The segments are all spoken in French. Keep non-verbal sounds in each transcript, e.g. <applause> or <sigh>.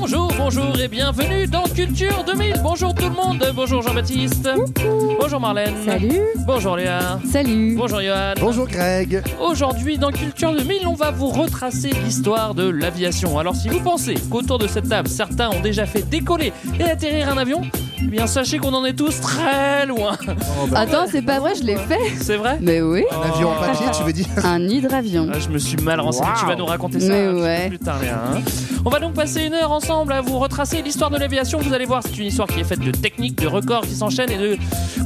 Bonjour, bonjour et bienvenue dans Culture 2000. Bonjour tout le monde. Bonjour Jean-Baptiste. Bonjour Marlène. Salut. Bonjour Léa. Salut. Bonjour Johan. Bonjour Greg. Aujourd'hui dans Culture 2000, on va vous retracer l'histoire de l'aviation. Alors si vous pensez qu'autour de cette table, certains ont déjà fait décoller et atterrir un avion, eh bien sachez qu'on en est tous très loin. <laughs> Attends, c'est pas vrai, je l'ai fait. C'est vrai? Mais oui, Un avion en papier, tu veux dire? Un hydravion. Ah, je me suis mal renseigné. Wow. Tu vas nous raconter ça Mais ouais. plus tard, hein. On va donc passer une heure ensemble à vous retracer l'histoire de l'aviation. Vous allez voir, c'est une histoire qui est faite de techniques, de records qui s'enchaînent et de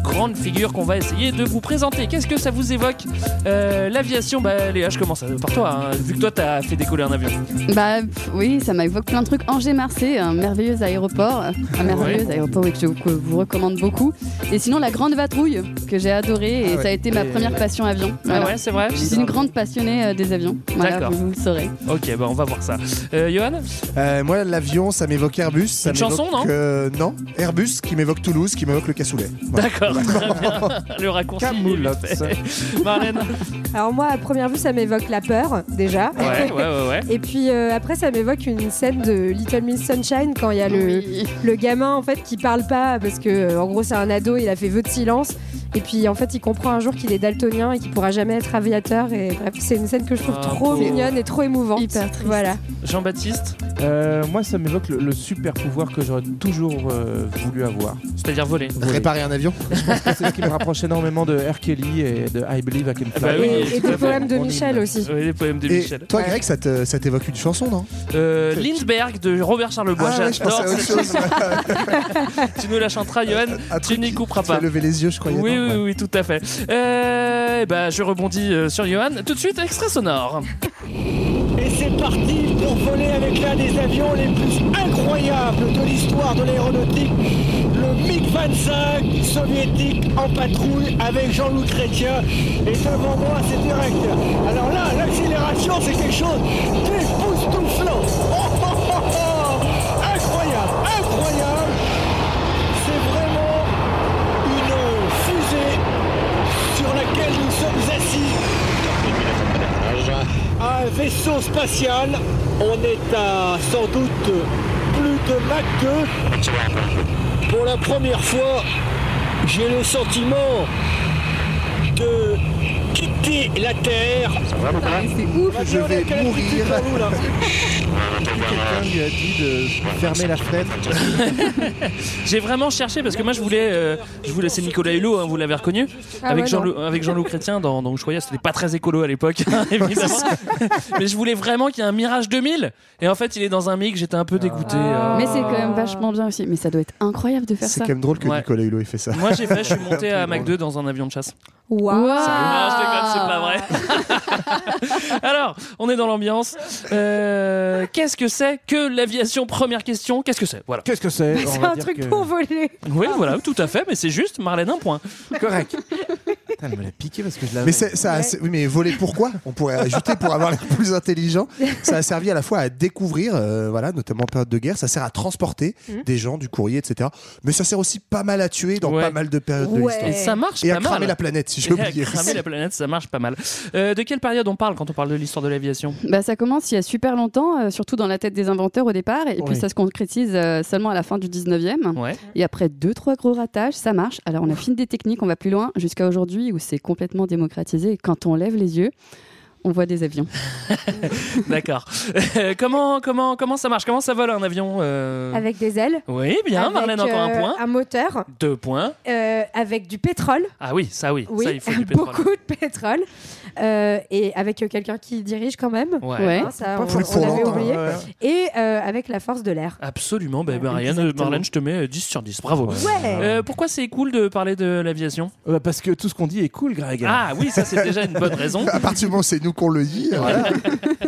grandes figures qu'on va essayer de vous présenter. Qu'est-ce que ça vous évoque? Euh, L'aviation, bah Léa, je commence par toi. hein, vu que toi, t'as fait décoller un avion. Bah pff, oui, ça m'évoque plein de trucs. Angers-Marseille, un merveilleux aéroport. Un merveilleux aéroport oui, que je vous, que vous recommande beaucoup. Et sinon, la Grande Vatrouille, que j'ai adoré. Et Ah ouais. ça a été ma première passion avion. Voilà. Ah ouais, c'est vrai Je suis une grande passionnée euh, des avions. Voilà, D'accord. vous, vous le saurez. Ok, bah on va voir ça. Euh, Johan? Euh, Moi, l'avion, ça m'évoque Airbus. Ça Une chanson, non? euh, Non, Airbus qui m'évoque Toulouse, qui m'évoque le cassoulet. Voilà. D'accord, très bien. <laughs> Le raccourci. Marlène? Alors moi, à première vue, ça m'évoque la peur, déjà. Ouais, ouais, ouais, ouais. Et puis euh, après, ça m'évoque une scène de Little Miss Sunshine quand il y a le, Oui. le gamin en fait qui parle pas parce que euh, en gros c'est un ado, il a fait vœu de silence. Et puis en fait, il comprend un jour qu'il est daltonien et qu'il pourra jamais être aviateur. Et bref, c'est une scène que je trouve Ah, trop mignonne et trop émouvante. Hyper triste. Voilà. Jean-Baptiste, Euh, moi, ça m'évoque le, le super pouvoir que j'aurais toujours euh, voulu avoir. c'est-à-dire voler. Réparer un avion C'est ce qui me rapproche énormément de R. Kelly et de I Believe I Can Ah bah Fly. oui, et des poèmes de Michel aussi. Oui, les poèmes de Et Michel. toi, Greg, ça te- ça t'évoque une chanson, non? Euh, Lindbergh de Robert Charlebois. Ah ouais, je J'adore pensais à autre cette chose. <laughs> Tu nous la chanteras, Johan. Tu n'y couperas Tu as pas. levé les yeux, je croyais. Oui, non oui, Ouais. oui, tout à fait. Euh, eh ben, je rebondis euh, sur Johan. Tout de suite, extrait sonore. Et c'est parti pour voler avec l'un des avions les plus incroyables de l'histoire de l'aéronautique, le MiG-25 soviétique en patrouille avec Jean-Louis Chrétien. Et devant moi, c'est direct. Alors là, l'accélération, c'est quelque chose d'époustouflant. Oh. Vaisseau spatial, on est à sans doute plus de Mach 2. Pour la première fois, j'ai le sentiment de quitter la Terre. C'est ouf. Je vais mourir. Quelqu'un lui a dit de fermer la fenêtre. <laughs> J'ai vraiment cherché parce que moi je voulais, euh, je voulais c'est Nicolas Hulot, hein, vous l'avez reconnu, Ah avec ouais, Jean avec Jean-Loup Chrétien dans, dans Ushuaïa, c'était pas très écolo à l'époque, <laughs> hein, évidemment. Mais je voulais vraiment qu'il y ait un Mirage 2000 et en fait il est dans un MiG, j'étais un peu dégoûté. Ah. euh. Mais c'est quand même vachement bien aussi. Mais ça doit être incroyable de faire C'est ça. quand même drôle que Ouais. Nicolas Hulot ait fait ça. Moi j'ai fait, je suis <laughs> monté à Mach 2 dans un avion de chasse. Waouh. Waouh. C'est pas vrai. <laughs> Alors, on est dans l'ambiance. Euh, Qu'est-ce que c'est que l'aviation? Première question, qu'est-ce que c'est? Voilà. Qu'est-ce que c'est? <laughs> On C'est va un dire truc que- pour voler. Oui, voilà, tout à fait, mais c'est juste, Marlène, un point. Correct. <laughs> Putain, elle me l'a piqué parce que je l'avais. Mais ça, a- c'est- oui, mais voler pourquoi On pourrait ajouter pour avoir l'air plus intelligent. Ça a servi à la fois à découvrir, euh, voilà, notamment en période de guerre. Ça sert à transporter Mhm. des gens, du courrier, etc. Mais ça sert aussi pas mal à tuer dans Ouais. pas mal de périodes de Ouais. l'histoire. Et ça marche Et à pas mal. cramer la planète, si j'ai <laughs> Et à oublié. cramer la planète, ça marche pas mal. Euh, de quelle période on parle quand on parle de l'histoire de l'aviation? Bah, ça commence il y a super longtemps, euh, surtout dans la tête des inventeurs au départ, et puis ça se concrétise euh, seulement à la fin du 19e. Ouais. Et après deux, trois gros ratages, ça marche. Alors on affine des techniques, on va plus loin, jusqu'à aujourd'hui où c'est complètement démocratisé. Et quand on lève les yeux, on voit des avions. <laughs> D'accord. Euh, comment, comment, comment ça marche? Comment ça vole un avion euh? Avec des ailes. Oui, bien, avec, Marlène, encore un euh, point. Un moteur. Deux points. euh, avec du pétrole. Ah oui, ça oui, Oui, ça il faut <laughs> du pétrole. beaucoup de pétrole. Euh, et avec euh, quelqu'un qui dirige quand même. Ouais. Hein, ça, on, on l'avait hein. oublié. Ouais. Et euh, avec la force de l'air. Absolument, bah, bah, Ouais, Marianne, exactement. Marlène, je te mets euh, 10 sur 10. Bravo. Ouais. Euh, pourquoi c'est cool de parler de l'aviation? Bah, parce que tout ce qu'on dit est cool, Greg. Ah oui, ça c'est déjà une bonne raison. <laughs> À partir du moment où c'est nous qu'on le dit, voilà.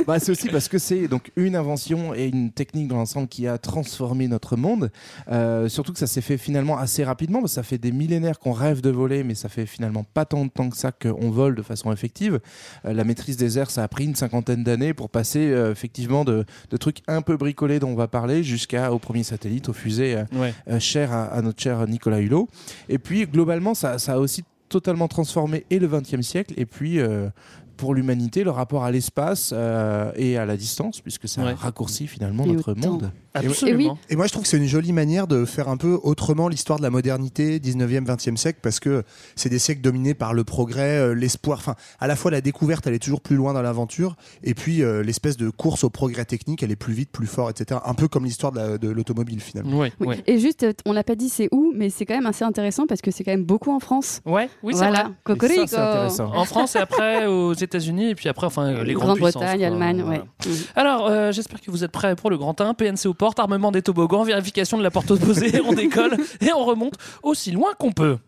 Bah, c'est aussi parce que c'est donc une invention et une technique dans l'ensemble qui a transformé notre monde. Euh, surtout que ça s'est fait finalement assez rapidement. Parce que ça fait des millénaires qu'on rêve de voler, mais ça fait finalement pas tant de temps que ça qu'on vole de façon effective. Euh, la maîtrise des airs, ça a pris une cinquantaine d'années pour passer euh, effectivement de, de trucs un peu bricolés dont on va parler jusqu'au premier satellite, aux fusées euh, Ouais. cher à, à notre cher Nicolas Hulot. Et puis globalement, ça, ça a aussi totalement transformé et le XXe siècle et puis euh, pour l'humanité le rapport à l'espace euh, et à la distance puisque ça Ouais. raccourcit finalement Et notre monde. Absolument. Et moi, je trouve que c'est une jolie manière de faire un peu autrement l'histoire de la modernité, 19e, 20e siècle, parce que c'est des siècles dominés par le progrès, euh, l'espoir. Enfin, à la fois la découverte, elle est toujours plus loin dans l'aventure, et puis euh, l'espèce de course au progrès technique, elle est plus vite, plus fort, etc. Un peu comme l'histoire de la- de l'automobile, finalement. Ouais, Oui. ouais. Et juste, on l'a pas dit c'est où, mais c'est quand même assez intéressant parce que c'est quand même beaucoup en France. Ouais, oui, c'est voilà, vrai. Ça, intéressant. En France et après aux États-Unis et puis après enfin les grandes puissances. Grande-Bretagne. Allemagne, Voilà. ouais. Mm. Alors, euh, j'espère que vous êtes prêts pour le grand 1, PNC aux portes, armement des toboggans, vérification de la porte opposée, <laughs> on décolle et on remonte aussi loin qu'on peut.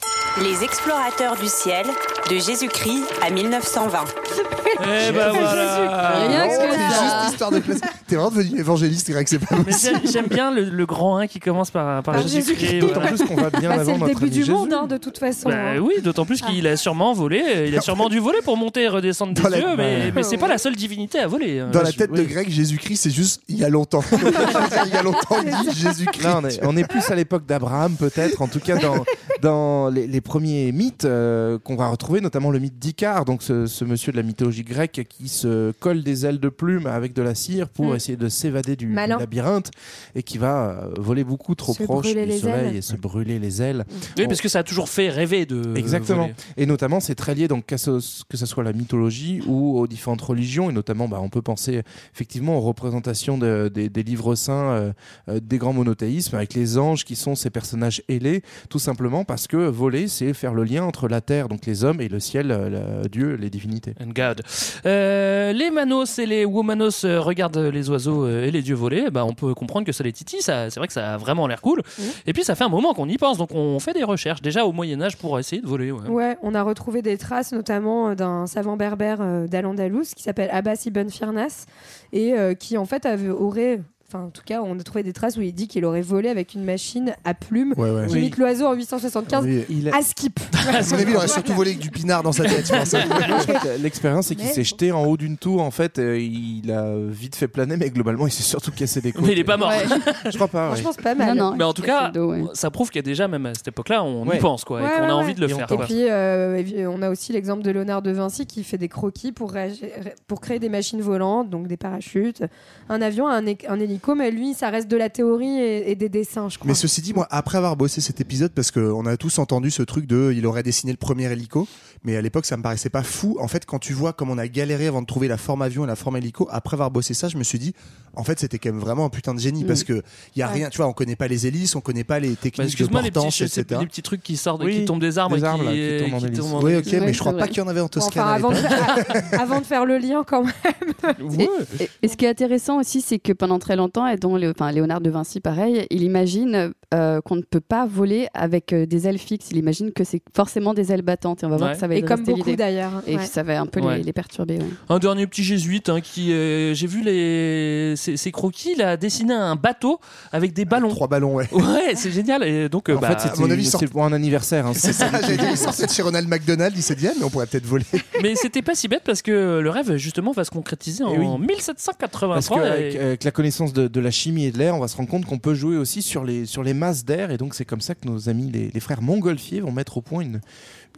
Les explorateurs du ciel, de Jésus-Christ à 1920. Eh ben voilà Rien que c'est ça. juste histoire de classe. T'es vraiment devenu évangéliste, Greg, c'est pas Mais possible. j'aime- J'aime bien le, le grand 1 qui commence par, par Par Jésus-Christ. Jésus-Christ. D'autant voilà. plus qu'on va bien Bah, c'est avant le notre début ami du Jésus. monde, hein, de toute façon. Bah hein. oui, d'autant plus qu'il a sûrement volé, euh, il a sûrement dû voler pour monter et redescendre des Dans la- cieux, mais, mais c'est pas la seule divinité à voler. hein. Dans la tête de. Greg, Jésus-Christ, c'est juste il y a longtemps. <laughs> Il y a longtemps, il dit Jésus-Christ. On est, on est plus à l'époque d'Abraham, peut-être, en tout cas dans, dans les, les premiers mythes euh, qu'on va retrouver, notamment le mythe d'Icare, donc ce, ce monsieur de la mythologie grecque qui se colle des ailes de plume avec de la cire pour Mm. essayer de s'évader du, du Malin. labyrinthe et qui va euh, voler beaucoup trop Se proche brûler du les soleil ailes. et se brûler les ailes. Oui, parce que ça a toujours fait rêver de. Exactement. voler. Et notamment, c'est très lié donc qu'à ce- que ce soit la mythologie ou aux différentes religions. Et notamment, bah, on peut penser effectivement aux représentations de- des- des livres saints euh, euh, des grands monothéismes avec les anges qui sont ces personnages ailés, tout simplement parce que voler, c'est faire le lien entre la terre, donc les hommes, et le ciel, euh, le- Dieu, les divinités. And God. Euh, les manos et les womanos regardent les oiseaux et les dieux voler. Bah, on peut comprendre que ça les titille. Ça, c'est vrai que ça a vraiment l'air cool. Et puis ça fait un moment qu'on y pense, donc on fait des recherches déjà au Moyen Âge pour essayer de voler. ouais. Ouais, on a retrouvé des traces notamment d'un savant berbère euh, d'Al-Andalus qui s'appelle Abbas ibn Firnas et euh, qui en fait aurait, enfin en tout cas on a trouvé des traces où il dit qu'il aurait volé avec une machine à plumes Ouais, ouais. qui imite l'oiseau en 875 Oui. Il a- à skip. <laughs> À mon avis, il aurait surtout volé avec du pinard dans sa tête, <laughs> L'expérience, c'est qu'il s'est jeté en haut d'une tour. En fait, euh, il a vite fait planer, mais globalement, il s'est surtout cassé des <laughs> côtes. Mais il est pas mort. Ouais. Je crois pas. Je pense pas mal. Non, non. Mais en tout cas, le dos, ouais. ça prouve qu'il y a déjà, même à cette époque-là, on y pense, quoi, et qu'on ouais, a ouais. envie de le Et faire. peut Et puis, euh, on a aussi l'exemple de Léonard de Vinci qui fait des croquis pour, réagir- pour créer des machines volantes, donc des parachutes, un avion, un, un hélico, mais lui, ça reste de la théorie et, et des dessins, je crois. Mais ceci dit, moi, après avoir bossé cet épisode, parce qu'on a tous entendu ce truc de il aurait dessiné le premier hélico, mais à l'époque, ça me paraissait pas fou. En fait, quand tu vois comme on a galéré avant de trouver la forme avion et la forme hélico, après avoir bossé ça, je me suis dit, en fait, c'était quand même vraiment un putain de génie, Mm. parce que il y a Ouais. rien, tu vois, on connaît pas les hélices, on connaît pas les Bah, techniques de Excuse-moi, les petits, portance, c'est- etc. les petits trucs qui sortent, Oui, qui tombent des arbres, des et arbres, là, qui qui, tombent en qui hélice. tombent en Oui, ok, mais je crois pas qu'il y en avait en Toscane. enfin, avant de, <laughs> avant de faire le lien, quand même. Ouais. Et, et ce qui est intéressant aussi, c'est que pendant très longtemps, et dont enfin, Léonard de Vinci, pareil, il imagine euh, qu'on ne peut pas voler avec euh, des ailes fixes. Il imagine que c'est forcément des ailes battantes. Et on va voir Ouais. que ça va Et comme beaucoup d'ailleurs. Et ouais. que ça va un peu Ouais. les, les perturber. ouais. Un dernier petit jésuite hein, qui, euh, j'ai vu les, croquis, il a dessiné un bateau avec des ballons. Trois ballons, ouais. Ouais, c'est génial. Et donc, euh, En bah, fait, c'était à mon avis, c'est pour un anniversaire. hein. <laughs> C'est ça, j'ai dit, chez Ronald McDonald, il s'est dit, ah, mais on pourrait peut-être voler. mais c'était pas si bête parce que le rêve justement va se concrétiser en Eh oui. 1783. Parce qu'avec et- avec la connaissance de, de la chimie et de l'air, on va se rendre compte qu'on peut jouer aussi sur les, sur les masses d'air. Et donc, c'est comme ça que nos amis, les, les frères Montgolfier, vont mettre au point une,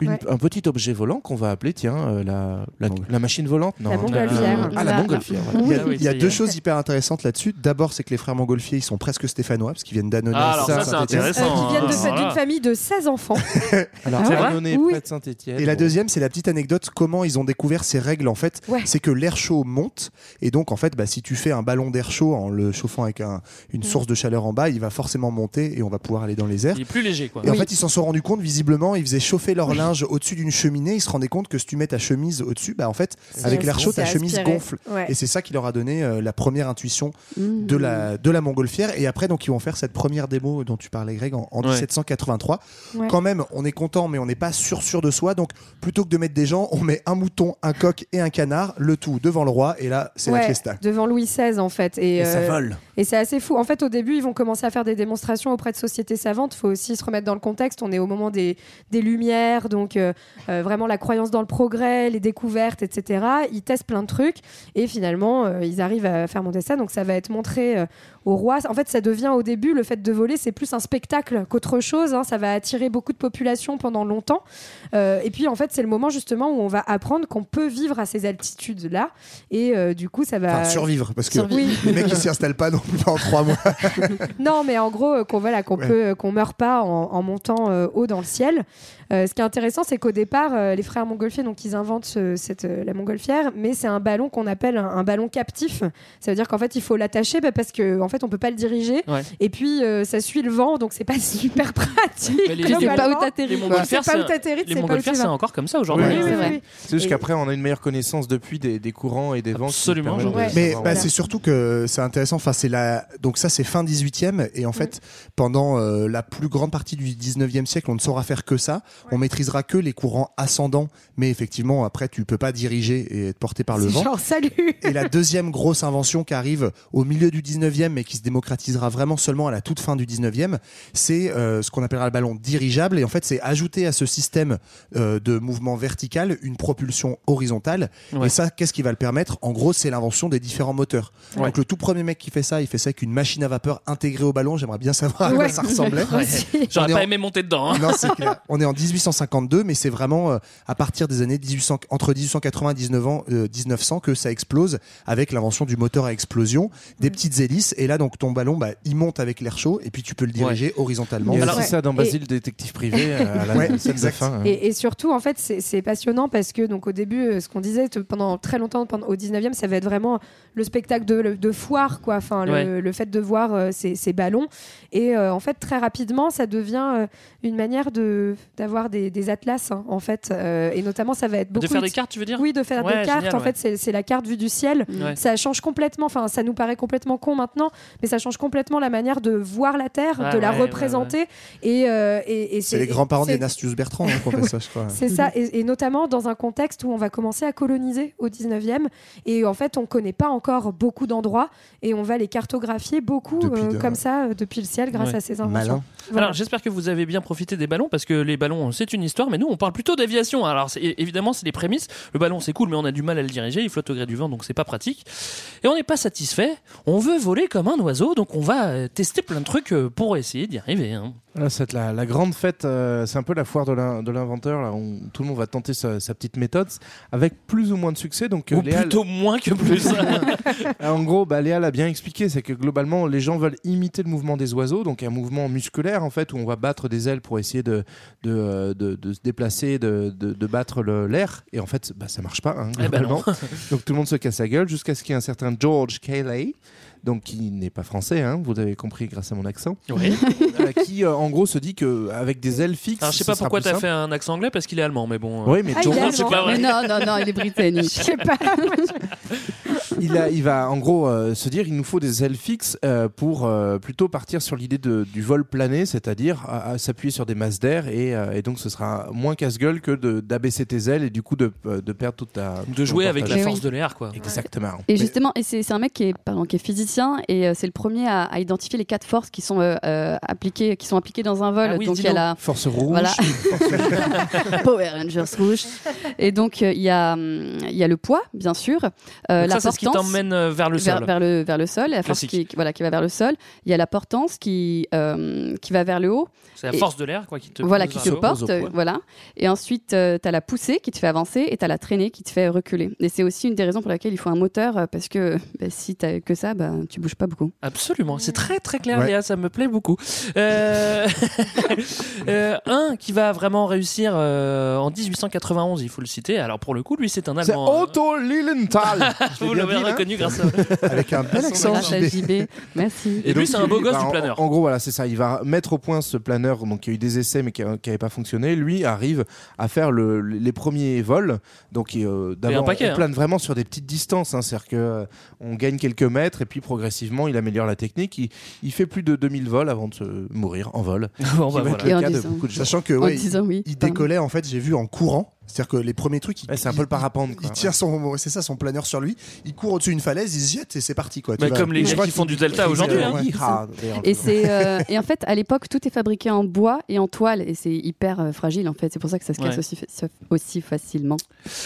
une- Ouais. un petit objet volant qu'on va appeler, tiens, euh, la, la, la machine volante. Non, La montgolfière. Ah, la La- montgolfière. voilà. Il y a, Ah oui, il y a deux choses hyper intéressantes là-dessus. D'abord, c'est que les frères Montgolfier, ils sont presque stéphanois, parce qu'ils viennent d'Annonay. Ah, ça, c'est. Euh, intéressant. qui viennent Ah, d'une voilà. famille de 16 enfants. <laughs> Alors, Ah Oui. près de Saint-Etienne. Et la deuxième, c'est la petite anecdote, comment ils ont découvert ces règles en fait. Ouais. C'est que l'air chaud monte, et donc en fait, bah, si tu fais un ballon d'air chaud en le chauffant avec un- une source de chaleur en bas, il va forcément monter et on va pouvoir aller dans les airs. Il est plus léger quoi. Et en fait, ils s'en sont rendus compte visiblement, ils faisaient chauffer leur linge linge au-dessus d'une cheminée, ils se rendaient compte que si tu mets ta chemise au-dessus, bah en fait, avec l'air chaud, ta chemise aspiré. gonfle. Ouais. Et c'est ça qui leur a donné euh, la première intuition Mmh. de la, de la montgolfière. Et après, donc, ils vont faire cette première démo dont tu parlais, Greg, en, en Ouais. 1783. Ouais. Quand même, on est content, mais on n'est pas sûr sûr de soi. Donc, plutôt que de mettre des gens, on met un mouton, un coq et un canard, le tout devant le roi. Et là, c'est la fiesta. devant Louis XVI en fait. Et, Et ça euh, vole. Et c'est assez fou. En fait, au début, ils vont commencer à faire des démonstrations auprès de sociétés savantes. Il faut aussi se remettre dans le contexte. On est au moment des, des Lumières, donc euh, euh, vraiment la croyance dans le progrès, les découvertes, etc. Ils testent plein de trucs et finalement, euh, ils arrivent à faire monter ça. Donc ça va être montré au roi. En fait, ça devient au début, le fait de voler, c'est plus un spectacle qu'autre chose. hein. Ça va attirer beaucoup de population pendant longtemps. Et puis, en fait, c'est le moment justement où on va apprendre qu'on peut vivre à ces altitudes-là. Et euh, du coup, ça va... Enfin, survivre, parce que. Oui. les mecs, ils s'y installent pas non plus pendant trois mois. <laughs> non, mais en gros, qu'on voilà, qu'on Ouais. peut, qu'on meurt pas en, en montant euh, haut dans le ciel. Euh, ce qui est intéressant, c'est qu'au départ, euh, les frères montgolfiers, donc ils inventent ce- cette, euh, la montgolfière, mais c'est un ballon qu'on appelle un, un ballon captif. Ça veut dire qu'en fait, il faut l'attacher bah, parce qu'en en fait, on peut pas le diriger. Ouais. Et puis, euh, ça suit le vent, donc c'est pas <laughs> super pratique. Mais les-. Les pas où c'est- t'atterris, les c'est montgolfières, encore comme ça aujourd'hui. Ouais. Oui, oui, C'est vrai. oui. C'est juste qu'après, on a une meilleure connaissance depuis des, des courants et des vents. Absolument, Mais bah, c'est surtout que c'est intéressant. Enfin, c'est la donc ça c'est fin 18e et en fait pendant euh, la plus grande partie du 19e siècle, on ne saura faire que ça. On maîtrisera que les courants ascendants, mais effectivement après tu peux pas diriger et être porté par le vent. Genre, salut Et la deuxième grosse invention qui arrive au milieu du 19e mais qui se démocratisera vraiment seulement à la toute fin du 19e, c'est euh, ce qu'on appellera le ballon dirigeable. Et en fait, c'est ajouter à ce système euh, de mouvement vertical une propulsion horizontale. Ouais. Et ça, qu'est-ce qui va le permettre? En gros, c'est l'invention des différents moteurs. Ouais. Donc le tout premier mec qui fait ça, il fait ça avec une machine à vapeur intégrée au ballon. J'aimerais bien savoir à quoi Ouais. ça ressemblait. <laughs> J'aurais pas en- aimé monter dedans. hein. Non, c'est clair. On est en 1852, mais c'est vraiment euh, à partir des années 1800, entre 1880 et 19 ans, euh, 1900 que ça explose avec l'invention du moteur à explosion, des Mm. petites hélices, et là donc ton ballon, bah, il monte avec l'air chaud, et puis tu peux le diriger horizontalement. Il y a Alors- aussi ça dans Et- Basile, détective privé, euh, à la Ouais, scène de exact. fin. hein. Et, et surtout, en fait, c'est passionnant parce que, donc, au début, euh, ce qu'on disait pendant très longtemps, pendant, au 19e, ça va être vraiment le spectacle de, de foire, quoi. Enfin, le, Ouais. le fait de voir euh, ces, ces ballons. Et euh, en fait, très rapidement, ça devient euh, une manière de d'avoir des, des atlas, hein, en fait. Euh, et notamment, ça va être beaucoup. De faire de- des cartes, tu veux dire Oui, de faire Ouais, des cartes. génial, en ouais. fait, c'est c'est la carte vue du ciel. Ouais. Ça change complètement. Enfin, ça nous paraît complètement con maintenant, mais ça change complètement la manière de voir la Terre, Ah de la ouais, ouais, représenter. Et, euh, et, et C'est les grands-parents d'Enastius Bertrand hein, fait ça, je crois. <laughs> c'est ça, et, et notamment dans un contexte où on va commencer à coloniser au 19e, et en fait on connaît pas encore beaucoup d'endroits, et on va les cartographier beaucoup euh, de- comme ça depuis le ciel grâce Ouais. à ces inventions. Malin. Voilà. Alors j'espère que vous avez bien profité des ballons parce que les ballons c'est une histoire mais nous on parle plutôt d'aviation. Alors évidemment c'est les prémices. Le ballon c'est cool mais on a du mal à le diriger, il flotte au gré du vent donc c'est pas pratique. Et on n'est pas satisfait. On veut voler comme un oiseau donc on va euh, tester plein de trucs euh, pour essayer d'y arriver. hein. C'est la, la grande fête, euh, c'est un peu la foire de l'in- de l'inventeur, là, tout le monde va tenter sa, sa petite méthode, avec plus ou moins de succès. Donc, euh, Ou Léa- plutôt moins que plus. <laughs> en gros, bah, Léa l'a bien expliqué, c'est que globalement, les gens veulent imiter le mouvement des oiseaux, donc un mouvement musculaire en fait, où on va battre des ailes pour essayer de, de, euh, de- de se déplacer, de, battre l'air. Et en fait, bah, ça marche pas, hein, Eh ben globalement. donc tout le monde se casse la gueule jusqu'à ce qu'il y ait un certain George Cayley. Donc, qui n'est pas français, hein, vous avez compris grâce à mon accent, Oui. <laughs> euh, qui euh, en gros se dit que avec des ailes fixes. Alors je sais pas pourquoi t'as simple. fait un accent anglais parce qu'il est allemand mais bon. euh, Oui, mais Ah, il est c'est allemand. pas vrai. Mais non, non, non, il est britannique. <laughs> Je sais pas. <laughs> il, a- il va en gros euh, se dire il nous faut des ailes fixes euh, pour euh, plutôt partir sur l'idée du vol plané, c'est-à-dire à- à s'appuyer sur des masses d'air et, euh, et donc ce sera moins casse-gueule que d'abaisser tes ailes et du coup de, de perdre toute ta. De jouer avec la force oui. de l'air quoi. Exactement. Et justement, et c'est un mec qui est, pardon, qui est physicien et euh, c'est le premier à, à identifier les quatre forces qui sont appliquées, qui sont appliquées dans un vol. Ah oui, donc il y a la Force rouge. Voilà. <laughs> <laughs> Power Rangers rouge. Et donc euh, il y a hum, il y a le poids bien sûr, euh, la qui t'emmène euh, vers le vers, sol. vers le vers le sol, la force Classique. qui, qui- voilà qui va vers le sol. Il y a la portance qui euh, qui va vers le haut. C'est la Et- force de l'air quoi qui te voilà qui te haut. porte, euh, voilà. Et ensuite tu as la poussée qui te fait avancer et tu as la traînée qui te fait reculer. Et c'est aussi une des raisons pour laquelle il faut un moteur euh, parce que bah, si t'as que ça, bah, tu bouges pas beaucoup. Absolument, c'est très très clair, Ouais. Léa, ça me plaît beaucoup. Euh, <laughs> euh, un qui va vraiment réussir euh, en 1891, il faut le citer. Alors pour le coup, lui, c'est un C'est Allemand. hein. Otto Lilienthal. Je <laughs> Vous m'avez reconnu grâce à. <laughs> Avec un bel accent. Grâce à JB. Merci. Et lui, c'est un beau gosse bah, du planeur. En, gros, voilà, c'est ça. Il va mettre au point ce planeur, donc il y a eu des essais, mais qui n'avaient pas fonctionné. Lui arrive à faire le- les premiers vols. Donc, euh, d'abord, on hein. plane vraiment sur des petites distances. hein. C'est-à-dire que euh, on gagne quelques mètres et puis progressivement, il améliore la technique. Il, il fait plus de 2000 vols avant de se mourir en vol. Bon, Qui bah, voilà. de. Sachant que En ouais, disant oui. il pardon. décollait en fait, j'ai vu en courant. C'est-à-dire que les premiers trucs, Ouais, c'est un peu le parapente. quoi. il tire son, c'est ça, son planeur sur lui. Il court au-dessus d'une falaise, il se jette et c'est parti quoi. Tu vas- comme les gens qui font du delta aujourd'hui. hein. ouais. D'ailleurs. Et, c'est, euh, <laughs> et en fait, à l'époque, tout est fabriqué en bois et en toile et c'est hyper euh, fragile en fait. C'est pour ça que ça se casse Ouais. aussi, fa- aussi facilement.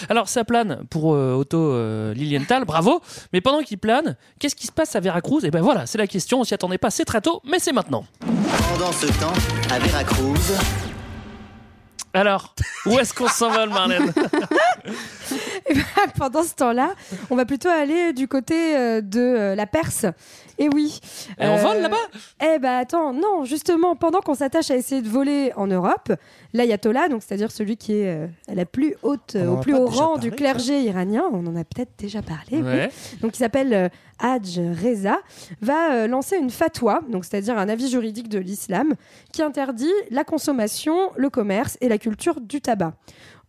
Alors ça plane pour euh, Otto euh, Lilienthal, bravo. Mais pendant qu'il plane, qu'est-ce qui se passe à Veracruz? Et ben voilà, c'est la question. On s'y attendait pas, c'est très tôt, mais c'est maintenant. Pendant ce temps, à Veracruz, Alors, où est-ce qu'on s'envole, Marlène? Et ben, pendant ce temps-là, on va plutôt aller du côté euh, de euh, la Perse. Et oui. Et on vole là-bas? Eh ben attends, non, justement, pendant qu'on s'attache à essayer de voler en Europe, l'ayatollah, donc c'est-à-dire celui qui est euh, à la plus haute, en au plus haut rang parlé, du clergé iranien, on en a peut-être déjà parlé. oui. Ouais. donc il s'appelle euh, Hadj Reza, va euh, lancer une fatwa, donc c'est-à-dire un avis juridique de l'islam, qui interdit la consommation, le commerce et la culture du tabac.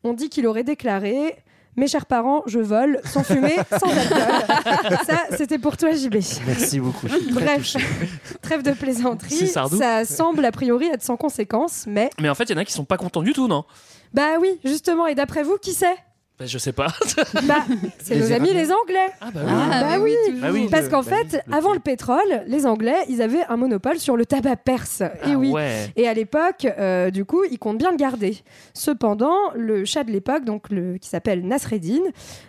On dit qu'il aurait déclaré Mes chers parents, je vole sans fumer, sans alcool. <laughs> Ça, c'était pour toi, JB. Merci beaucoup. Bref, <laughs> trêve de plaisanterie. C'est Sardou. Ça semble a priori être sans conséquence, mais Mais en fait, il y en a qui sont pas contents du tout, non? Bah oui, justement. Et d'après vous, qui c'est? Ben, Je sais pas. <laughs> Bah, c'est Les nos amis les Anglais. Ah bah Ah, bah oui. Parce qu'en bah fait, le avant le pétrole, les Anglais, ils avaient un monopole sur le tabac perse. Et Ah oui. ouais. Et à l'époque, euh, du coup, ils comptent bien le garder. Cependant, le chat de l'époque, donc le, qui s'appelle Nasreddin,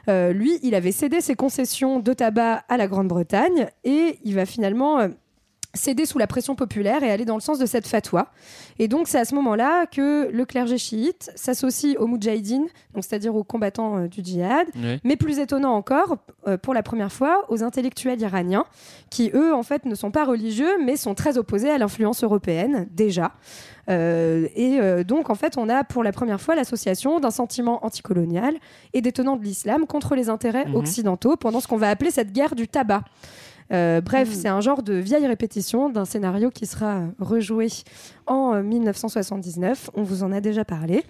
euh, lui, il avait cédé ses concessions de tabac à la Grande-Bretagne et il va finalement euh, céder sous la pression populaire et aller dans le sens de cette fatwa. Et donc, c'est à ce moment-là que le clergé chiite s'associe aux moudjahidines, donc c'est-à-dire aux combattants euh, du djihad, mais plus étonnant encore, euh, pour la première fois, aux intellectuels iraniens, qui eux, en fait, ne sont pas religieux, mais sont très opposés à l'influence européenne, déjà. Euh, et euh, donc, en fait, on a pour la première fois l'association d'un sentiment anticolonial et des tenants de l'islam contre les intérêts Mhm. occidentaux pendant ce qu'on va appeler cette guerre du tabac. Euh, bref, Mhm. c'est un genre de vieille répétition d'un scénario qui sera rejoué en euh, 1979. On vous en a déjà parlé.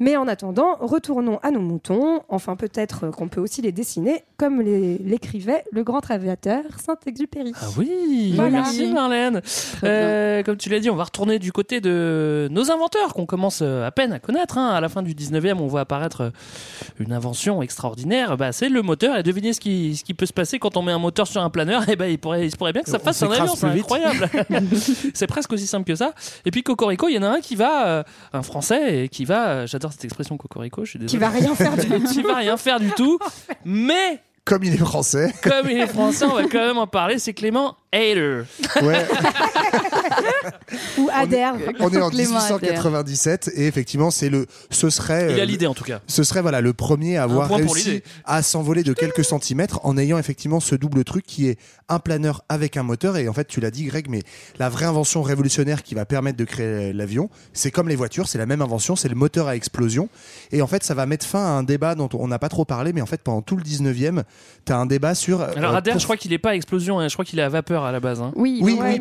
Mais en attendant, retournons à nos moutons. Enfin, peut-être euh, qu'on peut aussi les dessiner comme l'écrivait le grand travailleur Saint-Exupéry. Ah oui, Voilà. merci Marlène. Euh, comme tu l'as dit, on va retourner du côté de nos inventeurs qu'on commence euh, à peine à connaître. hein. À la fin du 19e, on voit apparaître euh, une invention extraordinaire. Bah, c'est le moteur. Et devinez ce qui, ce qui peut se passer quand on met un moteur sur un planeur. <laughs> Et ben, il, pourrait, il se pourrait bien que ça On fasse un avion. C'est incroyable. <laughs> c'est presque aussi simple que ça. Et puis Cocorico, il y en a un qui va, euh, un français, et qui va, euh, j'adore cette expression Cocorico, je suis désolé. Qui va rien faire du <laughs> qui va rien faire du tout. <laughs> Mais Comme il est français. comme il est français, on va quand même en parler. C'est Clément Hader. Ouais. Ou Adair. On est en Clément Adair. 1897 et effectivement c'est le ce serait Il a euh, l'idée en tout cas. ce serait voilà le premier à avoir réussi à s'envoler de quelques centimètres en ayant effectivement ce double truc qui est un planeur avec un moteur et en fait tu l'as dit Greg mais la vraie invention révolutionnaire qui va permettre de créer l'avion c'est comme les voitures c'est la même invention c'est le moteur à explosion et en fait ça va mettre fin à un débat dont on n'a pas trop parlé mais en fait pendant tout le 19e tu as un débat sur Alors euh, Adair, pour- je crois qu'il est pas à explosion, hein. je crois qu'il est à vapeur à la base. hein. Oui, oui, oui,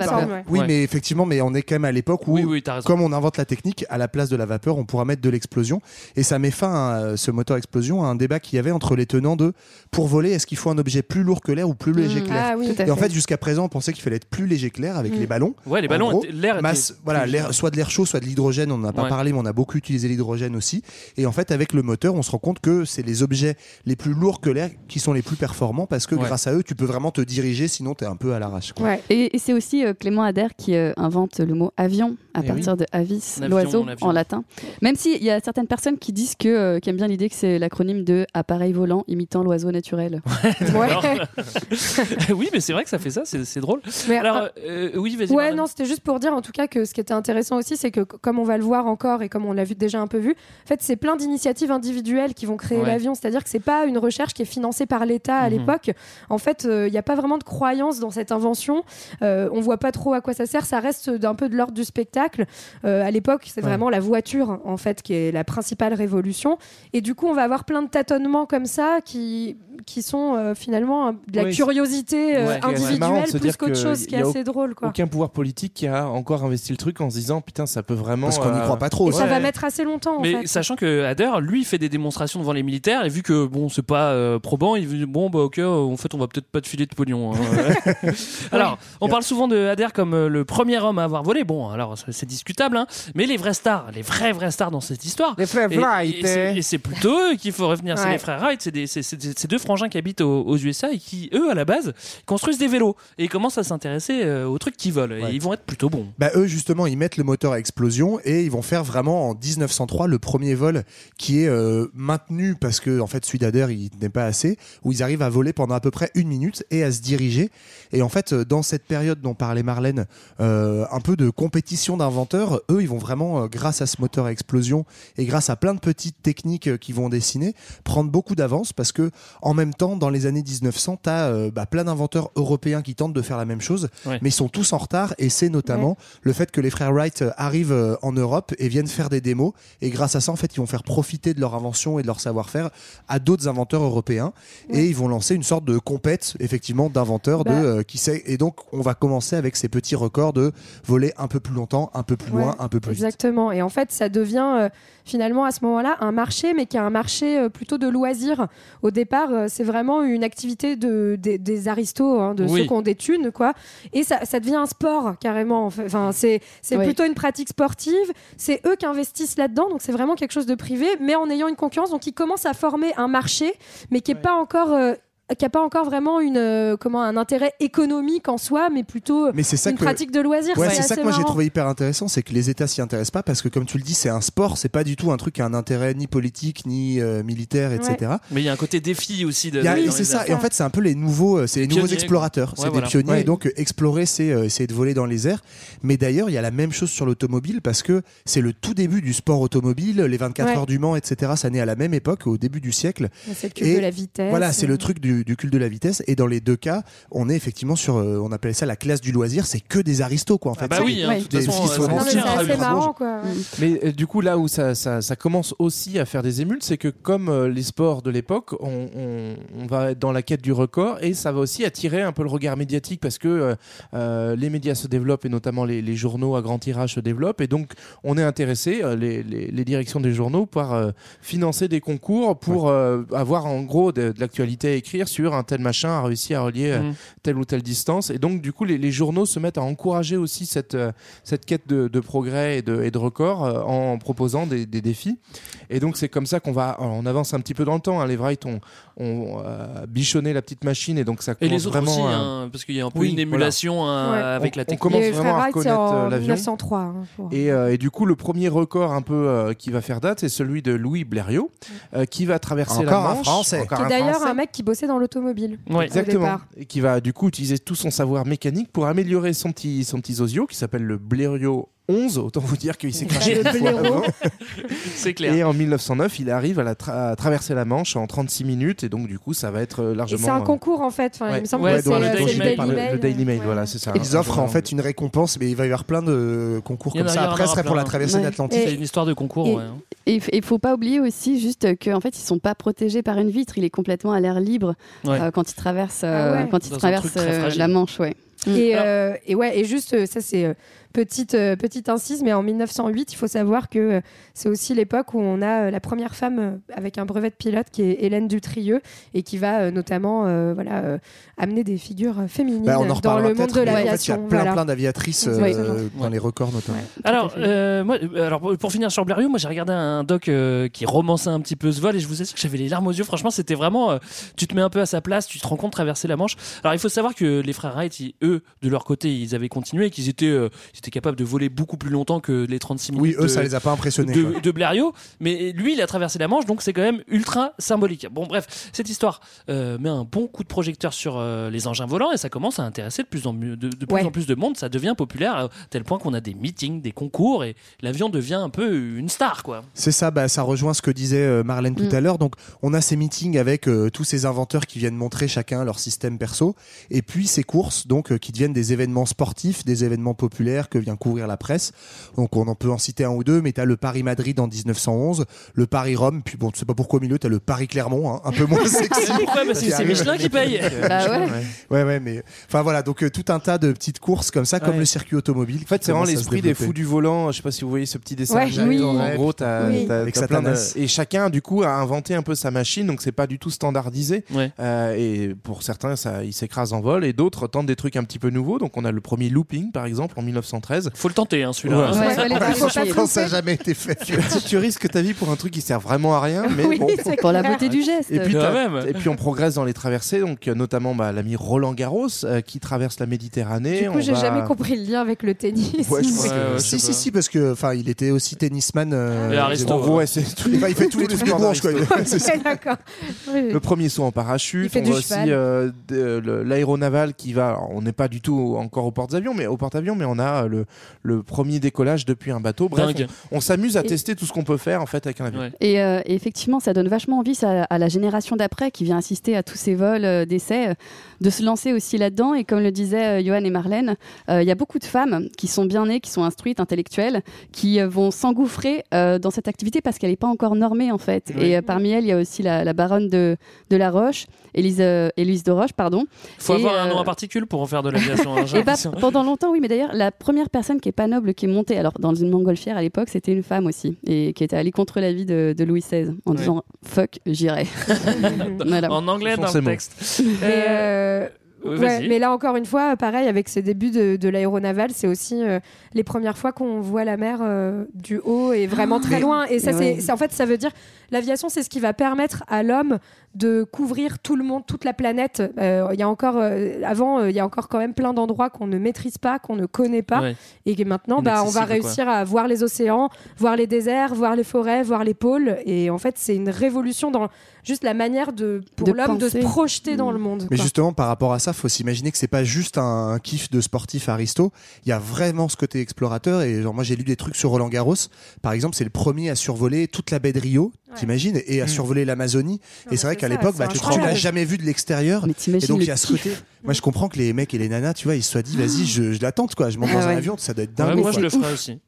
ouais. mais effectivement, mais on est quand même à l'époque où, Oui, comme on invente la technique, à la place de la vapeur, on pourra mettre de l'explosion. Et ça met fin à euh, ce moteur explosion, à un débat qu'il y avait entre les tenants de pour voler, est-ce qu'il faut un objet plus lourd que l'air ou plus léger que l'air Ah oui. Et en fait. jusqu'à présent, on pensait qu'il fallait être plus léger que l'air avec Mm. les ballons. Ouais, les ballons, l'air voilà, l'air, soit de l'air chaud, soit de l'hydrogène. On n'en a pas Ouais. parlé, mais on a beaucoup utilisé l'hydrogène aussi. Et en fait, avec le moteur, on se rend compte que c'est les objets les plus lourds que l'air qui sont les plus performants parce que Ouais. grâce à eux, tu peux vraiment te diriger. Sinon, t'es un peu à l'arrache. Quoi. Ouais. Et, et c'est aussi euh, Clément Adair qui euh, invente le mot avion à Eh partir oui. de avis, l'oiseau en latin. Même s'il y a certaines personnes qui disent que, euh, qui aiment bien l'idée que c'est l'acronyme de appareil volant imitant l'oiseau naturel. <laughs> Ouais. <laughs> Oui, mais c'est vrai que ça fait ça, c'est drôle. Mais, Alors, euh, oui, vas-y. Ouais, non, c'était juste pour dire en tout cas que ce qui était intéressant aussi, c'est que comme on va le voir encore et comme on l'a vu déjà un peu vu, en fait, c'est plein d'initiatives individuelles qui vont créer Ouais. l'avion. C'est-à-dire que c'est pas une recherche qui est financée par l'État à Mhm. l'époque. En fait, il n'y a pas vraiment de croyance dans cette invention. Euh, on voit pas trop à quoi ça sert. Ça reste d'un peu de l'ordre du spectacle. Euh, à l'époque, c'est Ouais. vraiment la voiture en fait qui est la principale révolution. Et du coup, on va avoir plein de tâtonnements comme ça qui qui sont euh, finalement de la Oui, curiosité euh, Ouais, individuelle plus qu'autre chose, qui est assez drôle. Quoi. Aucun pouvoir politique qui a encore investi le truc en se disant putain ça peut vraiment. Parce qu'on n'y euh, croit pas trop. Et ça Ouais. va mettre assez longtemps en Mais fait. sachant que Adair, lui, fait des démonstrations devant les militaires et vu que bon, c'est pas euh, probant, il dit bon bah ok, en fait, on va peut-être pas te filer de pognon. hein. <laughs> <laughs> alors, on parle souvent de Adair comme le premier homme à avoir volé. Bon, alors c'est- c'est discutable, hein. Mais les vrais stars, les vrais vrais stars dans cette histoire. Les frères Wright, et c'est- eh. Et c'est plutôt eux qu'il faut revenir. C'est Ouais. les frères Wright, c'est des- c'est- c'est- c'est- c'est deux frangins qui habitent aux, aux USA et qui, eux, à la base, construisent des vélos et ils commencent à s'intéresser euh, aux trucs qui volent. Ouais. Et ils vont être plutôt bons. Bah eux justement ils mettent le moteur à explosion et ils vont faire vraiment en 1903 le premier vol qui est euh, maintenu parce que en fait celui d'Adair il n'est pas assez où ils arrivent à voler pendant à peu près une minute et à se diriger et en fait euh, dans cette période dont parlait Marlène euh, un peu de compétition d'inventeurs eux ils vont vraiment grâce à ce moteur à explosion et grâce à plein de petites techniques qu'ils vont dessiner prendre beaucoup d'avance parce que en même temps dans les années 1900 t'as euh, bah, plein d'inventeurs européens qui tentent de faire la même chose Ouais. mais ils sont tous en retard et c'est notamment le fait que les frères Wright euh, arrivent euh, en Europe et viennent faire des démos et grâce à ça en fait ils vont faire profiter de leur invention et de leur savoir-faire à d'autres inventeurs européens et ils vont lancer une sorte de compète effectivement d'inventeurs de Bah. euh, qui sait et donc on va commencer avec ces petits records de voler un peu plus longtemps un peu plus loin un peu plus vite Exactement. Et en fait, ça devient finalement à ce moment-là un marché, mais qui est un marché euh, plutôt de loisirs. Au départ, euh, c'est vraiment une activité de, des- des aristos, hein, de Oui. ceux qui ont des thunes, quoi. Et ça, ça devient un sport carrément. Enfin, c'est c'est Oui. plutôt une pratique sportive. C'est eux qui investissent là-dedans, donc c'est vraiment quelque chose de privé, mais en ayant une concurrence. Donc ils commencent à former un marché, mais qui est pas encore euh, qui a pas encore vraiment une euh, comment un intérêt économique en soi, mais plutôt mais c'est ça une que pratique de loisirs. Ouais, c'est ça que moi j'ai trouvé hyper intéressant, c'est que les États s'y intéressent pas parce que comme tu le dis, c'est un sport, c'est pas du tout un truc qui a un intérêt ni politique ni euh, militaire, etc. Mais il y a un côté défi aussi. De, les c'est ça. airs. Et en fait, c'est un peu les nouveaux, euh, c'est les, nouveaux explorateurs. C'est Ouais, des voilà. pionniers. Ouais. Et donc, explorer, c'est euh, essayer de voler dans les airs. Mais d'ailleurs, il y a la même chose sur l'automobile parce que c'est le tout début du sport automobile. Les 24 Ouais. heures du Mans, etc. Ça naît à la même époque, au début du siècle. Et de la vitesse. Voilà, c'est le truc du, du culte de la vitesse. Et dans les deux cas, on est effectivement sur, euh, on appelle ça la classe du loisir. C'est que des aristos, quoi. En fait, Ah bah C'est oui, hein, Ouais. de toute des façon, euh, Non, mais assez Frange. marrant, quoi. ouais. Mais euh, du coup, là où ça, ça, ça commence aussi à faire des émules, c'est que comme euh, les sports de l'époque, on, on- on va être dans la quête du record et ça va aussi attirer un peu le regard médiatique parce que euh, euh, les médias se développent et notamment les, les journaux à grand tirage se développent et donc on est intéressé, euh, les, les- les directions des journaux, par euh, financer des concours pour euh, avoir en gros de, de l'actualité à écrire sur un tel machin a réussi à relier euh, Mhm. telle ou telle distance et donc du coup les, les journaux se mettent à encourager aussi cette, euh, cette quête de, de progrès et de, et de records euh, en proposant des, des défis. Et donc c'est comme ça qu'on va, on avance un petit peu dans le temps. hein. Les Wright ont, ont euh, bichonné la petite machine et donc ça Et commence les autres vraiment. aussi, à- hein, parce qu'il y a un peu Oui, une émulation hein, Ouais. avec On- la on technique. commence vraiment à reconnaître, l'avion. 1903. hein, pour- Et, euh, et du coup, le premier record un peu euh, qui va faire date, c'est celui de Louis Blériot, euh, qui va traverser Encore la un Manche. Français. Encore Qui est un d'ailleurs Français. un mec qui bossait dans l'automobile. Ouais. au Exactement. départ. Et qui va du coup utiliser tout son savoir mécanique pour améliorer son petit, son petit qui s'appelle le Blériot 11. Autant vous dire qu'il s'est craché une fois avant. <laughs> C'est clair. Et en 1909, il arrive à, la tra- à traverser la Manche en 36 minutes. Et donc, du coup, ça va être euh, largement. c'est un euh, concours en fait. Enfin, ouais. Il me semble Ouais, que c'est le euh, le Mail. Daily le, Mail. le Daily Mail, Ouais. voilà, c'est ça. Ils offrent en fait une récompense, mais il va y avoir plein de concours Il comme a- ça. il Après, ce serait pour la traversée de l'Atlantique. C'est une histoire de concours. Et- ouais, hein. Et il faut pas oublier aussi juste qu'en fait ils sont pas protégés par une vitre, il est complètement à l'air libre quand il traverse Ah quand il traverse la Manche, ouais. Et, euh, ouais, et juste, ça c'est euh, petite, euh, petite incise, mais en 1908, il faut savoir que euh, c'est aussi l'époque où on a euh, la première femme avec un brevet de pilote qui est Hélène Dutrieux et qui va notamment euh, voilà, euh, amener des figures féminines Bah, on en dans le monde de mais en fait, il y a l'aviation. plein, voilà. plein d'aviatrices euh, Oui. dans Ouais. les records notamment. Alors, euh, moi, alors pour finir sur Blériot, moi j'ai regardé un doc euh, qui romançait un petit peu ce vol et je vous assure que j'avais les larmes aux yeux. Franchement, c'était vraiment. euh, tu te mets un peu à sa place, tu te rends compte traverser la Manche. Alors il faut savoir que les frères Wright, ils- eux, de leur côté, ils avaient continué et qu'ils étaient, euh, ils étaient capables de voler beaucoup plus longtemps que les 36 minutes. Oui, eux, de- ça les a pas impressionnés. de, de Blériot, mais lui il a traversé la Manche, donc c'est quand même ultra symbolique. Bon bref, cette histoire euh, met un bon coup de projecteur sur euh, les engins volants et ça commence à intéresser de plus en, mieux- de, de plus, Ouais. en plus de monde, ça devient populaire à tel point qu'on a des meetings, des concours et l'avion devient un peu une star quoi. C'est ça, bah, ça rejoint ce que disait euh, Marlène tout Mm. à l'heure. Donc, on a ces meetings avec euh, tous ces inventeurs qui viennent montrer chacun leur système perso, et puis ces courses, donc euh, qui deviennent des événements sportifs, des événements populaires que vient couvrir la presse. Donc on en peut en citer un ou deux, mais tu as le Paris-Madrid en 1911, le Paris-Rome, puis bon, tu sais pas pourquoi au milieu, tu as le Paris-Clermont, hein, un peu moins <laughs> sexy. Pourquoi? Parce que c'est Michelin qui paye. <laughs> Bah ouais. Ouais, ouais, mais enfin voilà, donc euh, tout un tas de petites courses comme ça, comme Ouais. le circuit automobile. En fait, c'est vraiment l'esprit des fous du volant. Je sais pas si vous voyez ce petit dessin. Ouais, animé. oui. En gros, t'as, Oui. t'as- Avec t'as plein de- et chacun, du coup, a inventé un peu sa machine. Donc, c'est pas du tout standardisé. Ouais. Euh, et pour certains, ça, ils s'écrasent en vol. Et d'autres tentent des trucs un petit peu nouveaux. Donc, on a le premier looping, par exemple, en 1913. Faut le tenter, hein, celui-là. Ouais. Ouais, Ça- ouais, n'a jamais été fait. tu, tu risques ta vie pour un truc qui sert vraiment à rien. Mais <laughs> Oui, bon. c'est Pour la beauté du geste. Et puis, Quand t'as- même. et puis on progresse dans les traversées, donc notamment bah, l'ami Roland Garros euh, qui traverse la Méditerranée. Du coup, j'ai va- jamais compris le lien avec le tennis. Ouais, je crois Ouais, que- ouais, je si, si, si, parce que enfin, il était aussi tennisman. euh, Et Aristo, En gros, ouais, c'est tous les- Enfin, il fait tous les <laughs> trucs <laughs> d'accord. Le premier saut en parachute, Il fait on du voit aussi euh, l'aéronaval qui va. alors, on n'est pas du tout encore au porte-avions, mais au porte-avions, mais on a le, le premier décollage depuis un bateau. Bref, Dingue. on, on s'amuse à Et- tester tout ce qu'on peut faire en fait avec un avion. Ouais. Et, euh, et effectivement, ça donne vachement envie ça, à la génération d'après qui vient assister à tous ces vols euh, d'essais, euh, de se lancer aussi là-dedans. Et comme le disaient euh, Johan et Marlène, euh, il y a beaucoup de femmes qui sont bien nées, qui sont instruites, intellectuelles, qui euh, vont s'engouffrer euh, dans cette activité parce qu'elle n'est pas encore normée en fait. Oui. Et euh, parmi elles, il y a aussi la, la baronne de, de la Roche, Élise, euh, Élise de Roche, pardon. Faut Et, avoir un nom à particules pour en faire de l'aviation. hein, <laughs> bah, l'impression. pendant longtemps, oui, mais d'ailleurs, la première personne qui est pas noble qui est montée, alors dans une montgolfière à l'époque, c'était une femme aussi, et qui était allée contre l'avis de, de Louis XVI en Ouais. disant fuck, j'irai. <laughs> Voilà. En anglais dans ces le texte. Mais, Euh, euh, ouais, vas-y. mais là encore une fois, pareil avec ces débuts de, de l'aéronaval, c'est aussi euh, les premières fois qu'on voit la mer euh, du haut et vraiment <gasps> très loin. Et ça, mais c'est ouais. c'est- en fait, ça veut dire l'aviation, c'est ce qui va permettre à l'homme de couvrir tout le monde, toute la planète. Euh, Il y a encore, euh, avant, euh, il y a encore quand même plein d'endroits qu'on ne maîtrise pas, qu'on ne connaît pas, Ouais. et que maintenant, bah, on va quoi. réussir à voir les océans, voir les déserts, voir les forêts, voir les pôles. Et en fait, c'est une révolution dans juste la manière de pour l'homme de se projeter dans le monde. Mais quoi. justement, par rapport à ça, faut s'imaginer que c'est pas juste un, un kiff de sportif aristo. Il y a vraiment ce côté explorateur. Et genre, moi, j'ai lu des trucs sur Roland Garros. Par exemple, c'est le premier à survoler toute la baie de Rio. T'imagines, et à Mm. survoler l'Amazonie. Et c'est vrai qu'à l'époque, bah, tu, l'as jamais vu de l'extérieur. Mais Et donc, il y a ce côté. Moi, je comprends que les mecs et les nanas, tu vois, ils se soient dit, vas-y, je, je l'attends, quoi. Je monte Ah dans un avion, ça doit être Ouais, dingue. moi, je le ferai aussi.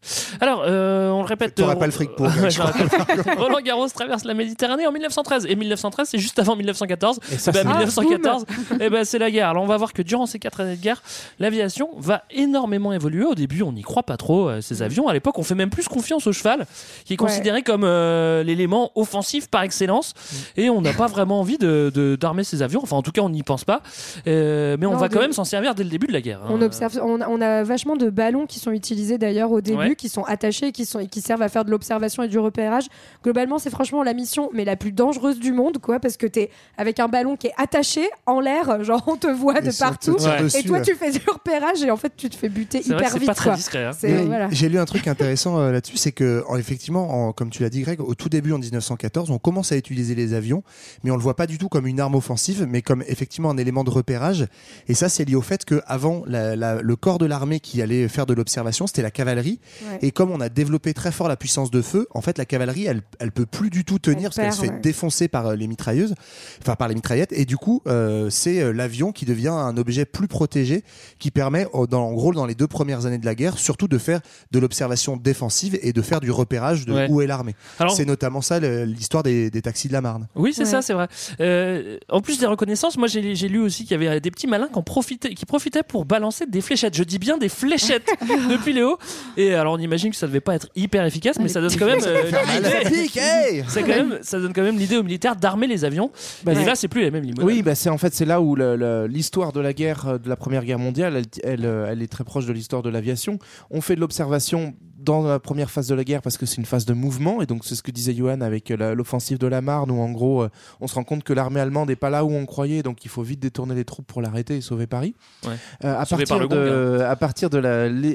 Alors, euh, on le répète. T'auras euh, pas le fric pour, <laughs> Ouais. Roland Garros traverse la Méditerranée en 1913. Et 1913, c'est juste avant 1914. Et ça, Bah, c'est- 1914, eh ben, c'est la guerre. Alors, on va voir que durant ces quatre années de guerre, l'aviation va énormément évoluer. Au début, on n'y croit pas trop, euh, ces avions. À l'époque, on fait même plus confiance au cheval, qui est Ouais. considéré comme euh, l'élément offensif par excellence. Et on n'a pas vraiment envie de, de- d'armer ces avions. Enfin, en tout cas, on n'y pense pas. Euh, mais on Non, va de- quand même s'en servir dès le début de la guerre. hein. On observe, on, a- on a vachement de ballons qui sont utilisés d'ailleurs au début, Ouais. qui sont attachés, et qui sont et qui servent à faire de l'observation et du repérage. Globalement, c'est franchement la mission, mais la plus dangereuse du monde, quoi, parce que t'es avec un ballon qui est attaché en l'air, <laughs> genre on te voit de Et partout, tire Ouais. dessus, et toi tu fais du repérage et en fait tu te fais buter C'est vrai que hyper c'est vite. pas très quoi. discret. hein. C'est- Mais voilà. J'ai lu un truc intéressant euh, là-dessus, c'est que en- effectivement, en- comme tu l'as dit, Greg, au tout début en 1914, on commence à utiliser les avions, mais on le voit pas du tout comme une arme offensive, mais comme effectivement un élément de repérage. Et ça, c'est lié au fait que avant, la- la- le corps de l'armée qui allait faire de l'observation, c'était la cavalerie. Ouais. Et comme on a développé très fort la puissance de feu, en fait, la cavalerie, elle, elle peut plus du tout tenir Elle parce qu'elle se fait ouais. défoncer par euh, les mitrailleuses, enfin par les mitraillettes. Et du coup, euh, c'est euh, l'avion qui devient un objet plus protégé, qui permet, dans, en gros, dans les deux premières années de la guerre, surtout de faire de l'observation défensive et de faire du repérage de Ouais. où est l'armée. C'est notamment ça le- l'histoire des, des taxis de la Marne. Oui, c'est Ouais. ça, c'est vrai. Euh, en plus des reconnaissances, moi j'ai j'ai lu aussi qu'il y avait des petits malins qui, en profitaient, qui profitaient pour balancer des fléchettes. Je dis bien des fléchettes <laughs> depuis hauts. Et alors on imagine que ça devait pas être hyper efficace, mais ça donne quand même euh, l'idée. C'est <laughs> quand même, ça donne quand même l'idée aux militaires d'armer les avions. Bah, et c'est- là, c'est plus les mêmes limousines. Oui, bah c'est en fait c'est là où le- le- l'histoire de la guerre, euh, de la Première Guerre mondiale, elle, elle, euh, elle est très proche de l'histoire de l'aviation. On fait de l'observation dans la première phase de la guerre parce que c'est une phase de mouvement. Et donc c'est ce que disait Johan avec euh, l'offensive de la Marne où en gros euh, on se rend compte que l'armée allemande n'est pas là où on croyait donc il faut vite détourner les troupes pour l'arrêter et sauver Paris. Ouais. Euh, à, Sauvé partir par le de, à partir de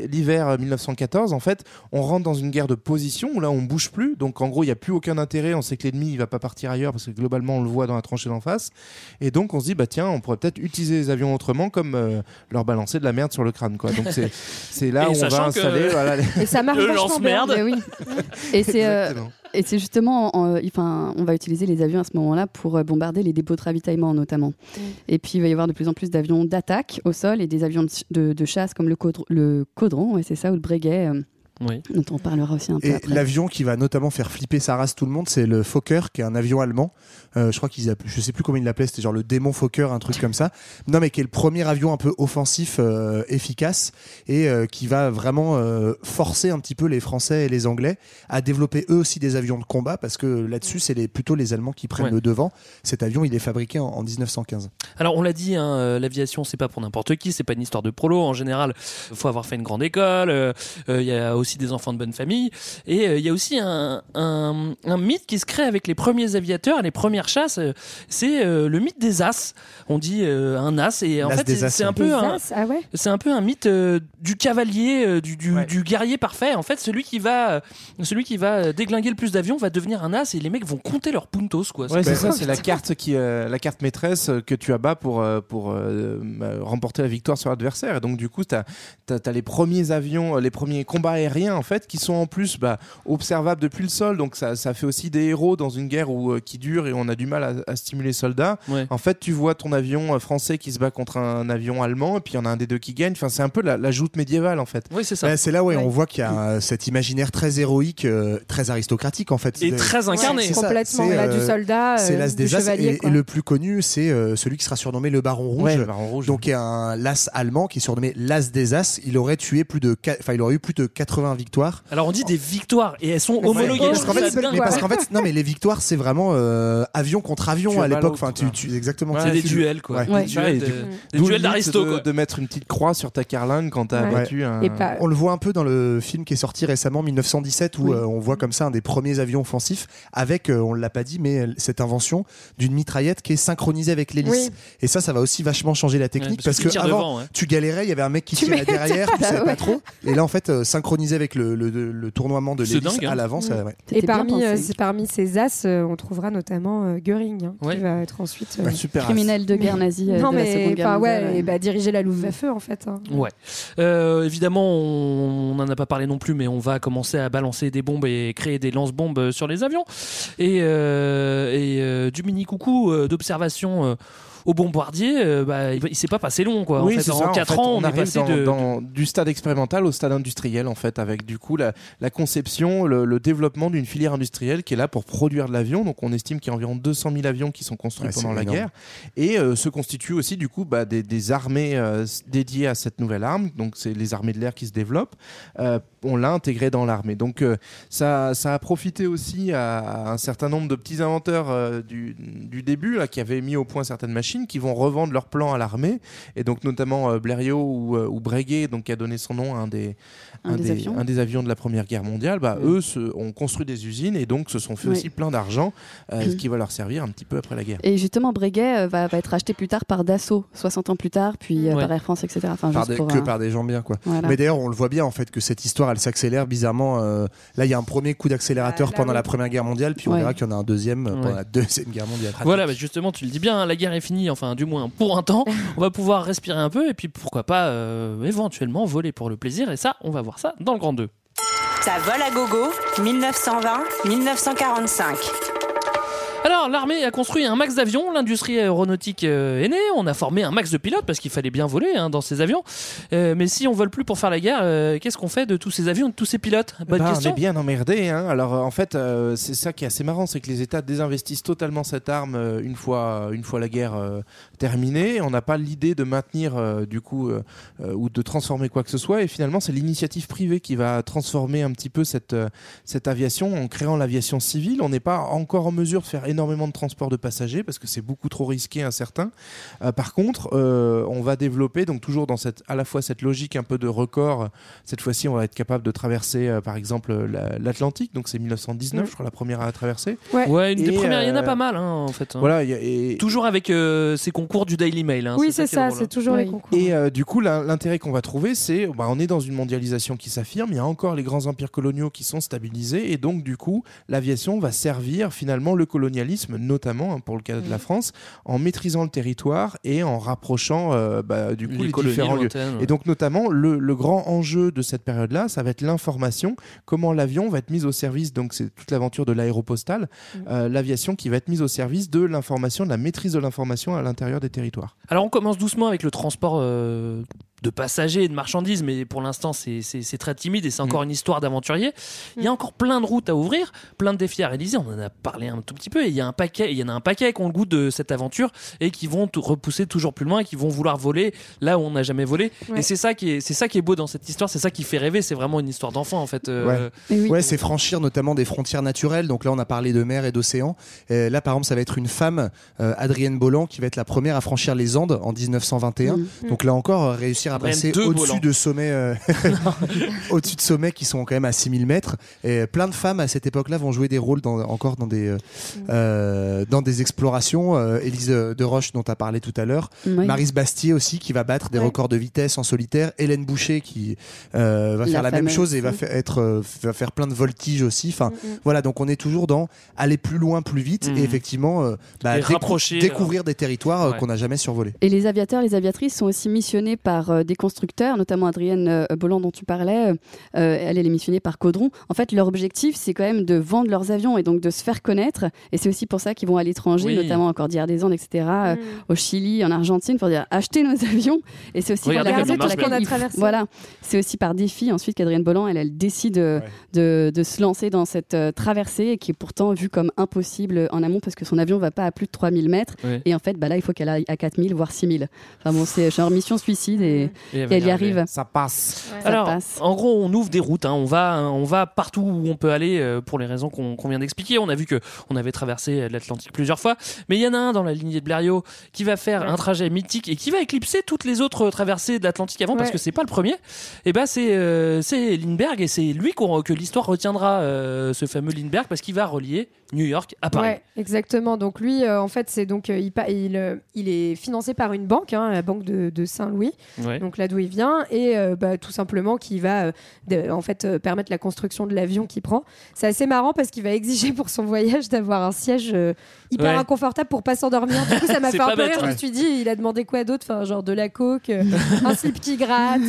l'hiver euh, 1914 en fait on rentre dans une guerre de position où là on bouge plus. Donc en gros il n'y a plus aucun intérêt. On sait que l'ennemi il va pas partir ailleurs parce que globalement on le voit dans la tranchée d'en face. Et donc on se dit bah tiens on pourrait peut-être utiliser les avions autrement comme euh, leur balancer de la merde sur le crâne quoi. Donc c'est <laughs> là Et où on va que- installer voilà, les- Et ça marche marche le vachement bien. lance-merde. Mais oui. Et c'est euh, Exactement. et c'est justement, en- enfin, on va utiliser les avions à ce moment-là pour euh, bombarder les dépôts de ravitaillement notamment. Et puis il va y avoir de plus en plus d'avions d'attaque au sol et des avions de, ch- de- de chasse comme le, caudron, le caudron, ouais, c'est ça, ou le breguet, euh, Oui. dont on parlera aussi un peu Et l'avion qui va notamment faire flipper sa race tout le monde, c'est le Fokker, qui est un avion allemand. Euh, je crois qu'ils appellent, je sais plus comment ils l'appelaient, c'était genre le démon Fokker, un truc comme ça. Non, mais qui est le premier avion un peu offensif, euh, efficace, et euh, qui va vraiment euh, forcer un petit peu les Français et les Anglais à développer eux aussi des avions de combat, parce que là-dessus, c'est les, plutôt les Allemands qui prennent Ouais. le devant. Cet avion, il est fabriqué en, en 1915. Alors on l'a dit, hein, l'aviation c'est pas pour n'importe qui, c'est pas une histoire de prolo. En général, il faut avoir fait une grande école. euh, euh, Il y a aussi des enfants de bonne famille, et euh, il y a aussi un, un, un mythe qui se crée avec les premiers aviateurs les premières chasses. euh, c'est euh, le mythe des as. On dit euh, un as, et en fait c'est un peu Des un, as, ah ouais c'est un peu un mythe euh, du cavalier, euh, du, du, Ouais. du guerrier parfait. En fait, celui qui va, celui qui va déglinguer le plus d'avions va devenir un as et les mecs vont compter leurs puntos quoi. Ouais, c'est ça, c'est la carte qui, euh, la carte maîtresse que tu abats pour pour euh, euh, remporter la victoire sur l'adversaire. Et donc du coup, tu as, les premiers avions, les premiers combats aériens en fait, qui sont en plus bah, observables depuis le sol. Donc ça, ça fait aussi des héros dans une guerre où, euh, qui dure et on a du mal à, à stimuler les soldats. Ouais. En fait, tu vois ton avion euh, français qui se bat contre un avion allemand, et puis il y en a un des deux qui gagne. Enfin, c'est un peu la, la joute médiévale en fait. Oui, c'est ça. C'est là où Ouais. on voit qu'il y a euh, cet imaginaire très héroïque, euh, très aristocratique en fait. Et très incarné. c'est ça, Complètement. c'est, Là, du soldat, C'est l'as des as et, le plus connu, c'est euh, celui qui sera surnommé le Baron Rouge. Ouais, le Baron Rouge. Donc, il y a un l'as allemand qui est surnommé l'as des as. Il aurait tué plus de, enfin, il aurait eu plus de 80 victoires. Alors on dit des victoires et elles sont Mais homologuées. Parce qu'en fait, ça dingue. mais parce qu'en fait, non, mais les victoires, c'est vraiment euh, avion contre Tu avion à l'époque. Enfin, tu, tu, exactement. Ouais, c'est tu- des duels quoi. Ouais. Des Ouais. duels, d'aristo de, mettre une petite croix sur ta carlingue quand t'as Ouais. battu un. Et pas- On le voit un peu dans le film qui est sorti récemment, 1917, où Oui. euh, on voit comme ça un des premiers avions offensifs avec, euh, on l'a pas dit, mais cette invention d'une mitraillette qui est synchronisée avec l'hélice. Oui. Et ça, ça va aussi vachement changer la technique Ouais, parce, tu que avant, tu galérais, il y avait un mec qui tirait derrière, tu savais pas trop. Et là, en fait, euh, avec le, le, le tournoiement de l'hélice hein. à ouais. Et parmi, euh, parmi ces as, euh, on trouvera notamment euh, Göring, hein, Ouais. qui va être ensuite. euh, Ouais, super. Criminel de guerre nazi euh, non, de la mais Seconde Guerre ouais, et bah, diriger la Luftwaffe en fait. hein. Ouais. Euh, évidemment, on n'en a pas parlé non plus, mais on va commencer à balancer des bombes et créer des lance-bombes sur les avions. Et, euh, et euh, du mini coucou euh, d'observation. Au bombardier, euh, bah, il, s'est pas passé long quoi. oui, en fait, en ça. 4 fait, ans, on, est arrive passé dans, de, dans- du stade expérimental au stade industriel, en fait, avec du coup la, la conception, le, le développement d'une filière industrielle qui est là pour produire de l'avion. Donc, on estime qu'il y a environ 200 000 avions qui sont construits Ouais, pendant la énorme. guerre et euh, se constituent aussi du coup bah, des, des armées euh, dédiées à cette nouvelle arme. Donc, c'est les armées de l'air qui se développent. Euh, on l'a intégré dans l'armée. Donc, euh, ça, ça a profité aussi à, à un certain nombre de petits inventeurs euh, du, du début là, qui avaient mis au point certaines machines qui vont revendre leur plan à l'armée et donc notamment euh, Blériot ou, euh, ou Breguet donc qui a donné son nom à un des, Un des avions. un des avions de la Première Guerre mondiale bah, eux se, ont construit des usines et donc se sont fait Oui. aussi plein d'argent euh, ce qui va leur servir un petit peu après la guerre Et justement, Breguet euh, va, va être acheté plus tard par Dassault, 60 ans plus tard, puis euh, Ouais. par Air France, etc. Enfin, Par juste des- pour, que euh, par des gens bien quoi. voilà. Mais d'ailleurs, on le voit bien en fait que cette histoire elle s'accélère bizarrement. euh, là, il y a un premier coup d'accélérateur Ah, pendant oui. la Première Guerre mondiale, puis on Ouais. verra qu'il y en a un deuxième pendant Ouais. la <laughs> Deuxième Guerre mondiale. Voilà, bah justement, tu le dis bien, hein, la guerre est finie, enfin du moins pour un temps. on va pouvoir respirer un peu et puis pourquoi pas euh, éventuellement voler pour le plaisir. Et ça, on va voir ça dans le grand 2. Ça vole à gogo, 1920-1945. Alors, l'armée a construit un max d'avions, l'industrie aéronautique euh, est née, on a formé un max de pilotes parce qu'il fallait bien voler hein, dans ces avions. Euh, mais si on vole plus pour faire la guerre, euh, qu'est-ce qu'on fait de tous ces avions, de tous ces pilotes? Bonne Bah, on question. est bien emmerdé. Hein. Alors en fait, euh, c'est ça qui est assez marrant, c'est que les États désinvestissent totalement cette arme une fois, une fois la guerre terminée. On n'a pas l'idée de maintenir du coup ou de transformer quoi que ce soit. Et finalement, c'est l'initiative privée qui va transformer un petit peu cette, cette aviation en créant l'aviation civile. On n'est pas encore en mesure de faire énormément de transport de passagers parce que c'est beaucoup trop risqué, incertain. Euh, par contre, euh, on va développer donc toujours dans cette à la fois cette logique un peu de record. Cette fois-ci, on va être capable de traverser, euh, par exemple, la- l'Atlantique. Donc c'est 1919, Mm. je crois, la première à traverser. Ouais. Ouais, une des premières, il y en a euh, pas mal hein, en fait. hein. Voilà. et, Toujours avec euh, ces concours du Daily Mail. hein, Oui, c'est ça, c'est toujours les concours. Et euh, du coup, l'in- l'intérêt qu'on va trouver, c'est, bah, on est dans une mondialisation qui s'affirme. Il y a encore les grands empires coloniaux qui sont stabilisés, et donc du coup, l'aviation va servir finalement le colonialisme colonialisme, notamment hein, pour le cas de la France, en maîtrisant le territoire et en rapprochant euh, bah, du coup Les différents lieux. ouais. Et donc notamment le, le grand enjeu de cette période-là, ça va être l'information, comment l'avion va être mis au service. Donc c'est toute l'aventure de l'aéropostale, euh, l'aviation qui va être mise au service de l'information, de la maîtrise de l'information à l'intérieur des territoires. Alors on commence doucement avec le transport euh, de passagers et de marchandises, mais pour l'instant c'est- très timide et c'est encore une histoire d'aventurier. Il y a encore plein de routes à ouvrir, plein de défis à réaliser. On en a parlé un tout petit peu. Et il y a un paquet, il y en a un paquet qui ont le goût de cette aventure et qui vont tout repousser toujours plus loin, et qui vont vouloir voler là où on n'a jamais volé. Ouais. Et c'est ça qui est, c'est ça qui est beau dans cette histoire. C'est ça qui fait rêver. C'est vraiment une histoire d'enfant en fait. euh, Ouais, Ouais, c'est franchir notamment des frontières naturelles. Donc là, on a parlé de mer et d'océan. Là, par exemple, ça va être une femme, euh, Adrienne Bolland, qui va être la première à franchir les Andes en 1921. Mhm. Donc là encore, réussir à passer de au-dessus de sommets, euh, <laughs> au-dessus de sommets qui sont quand même à 6000 mètres. Et plein de femmes à cette époque-là vont jouer des rôles dans, encore dans des, euh, euh, dans des explorations. Euh, Élise de Roche, dont tu as parlé tout à l'heure. Oui. Marise Bastier aussi, qui va battre des records de vitesse en solitaire. Hélène Boucher, qui euh, va La faire la même chose et va, fa- être, euh, va faire plein de voltiges aussi. Enfin, voilà, donc on est toujours dans aller plus loin, plus vite et effectivement euh, bah, Et décou- rapprocher, découvrir des territoires euh, Ouais. qu'on n'a jamais survolés. Et les aviateurs, les aviatrices sont aussi missionnés par des constructeurs, notamment Adrienne euh, Bolland dont tu parlais. euh, euh, elle, est missionnée par Caudron. En fait, leur objectif, c'est quand même de vendre leurs avions et donc de se faire connaître. Et c'est aussi pour ça qu'ils vont à l'étranger, Oui. notamment en Cordillère des Andes, etc., euh, au Chili, en Argentine, pour dire achetez nos <laughs> avions. Et c'est aussi Regardez pour la comme il raison pour marche laquelle bien. il- qu'on a traversé. Voilà, c'est aussi par défi ensuite qu'Adrienne Bolland, elle, elle décide de, de se lancer dans cette euh, traversée qui est pourtant vue comme impossible en amont parce que son avion va pas à plus de 3000 mètres. Ouais. Et en fait, bah là, il faut qu'elle aille à 4000, voire 6000. Enfin bon, c'est genre mission suicide et, Et elle y arrive. Ça passe. Alors, passe. en gros, on ouvre des routes. hein. On va, on va partout où on peut aller euh, pour les raisons qu'on vient d'expliquer. On a vu que on avait traversé l'Atlantique plusieurs fois, mais il y en a un dans la lignée de Blériot qui va faire un trajet mythique et qui va éclipser toutes les autres traversées de l'Atlantique avant parce que c'est pas le premier. Et ben c'est euh, c'est Lindbergh et c'est lui que l'histoire retiendra, euh, ce fameux Lindbergh, parce qu'il va relier New York à Paris. Ouais, exactement. Donc lui, euh, en fait, c'est donc euh, il, euh, il est financé par une banque, hein, la banque de, de Saint-Louis. Ouais. Donc là d'où il vient et bah, tout simplement qui va de- en fait permettre la construction de l'avion qu'il prend. C'est assez marrant parce qu'il va exiger pour son voyage d'avoir un siège hyper Ouais. inconfortable pour pas s'endormir. Du coup, ça m'a <laughs> fait un peu bête, rire. Je me suis dit, il a demandé quoi d'autre? Enfin, genre de la coke, un slip qui gratte,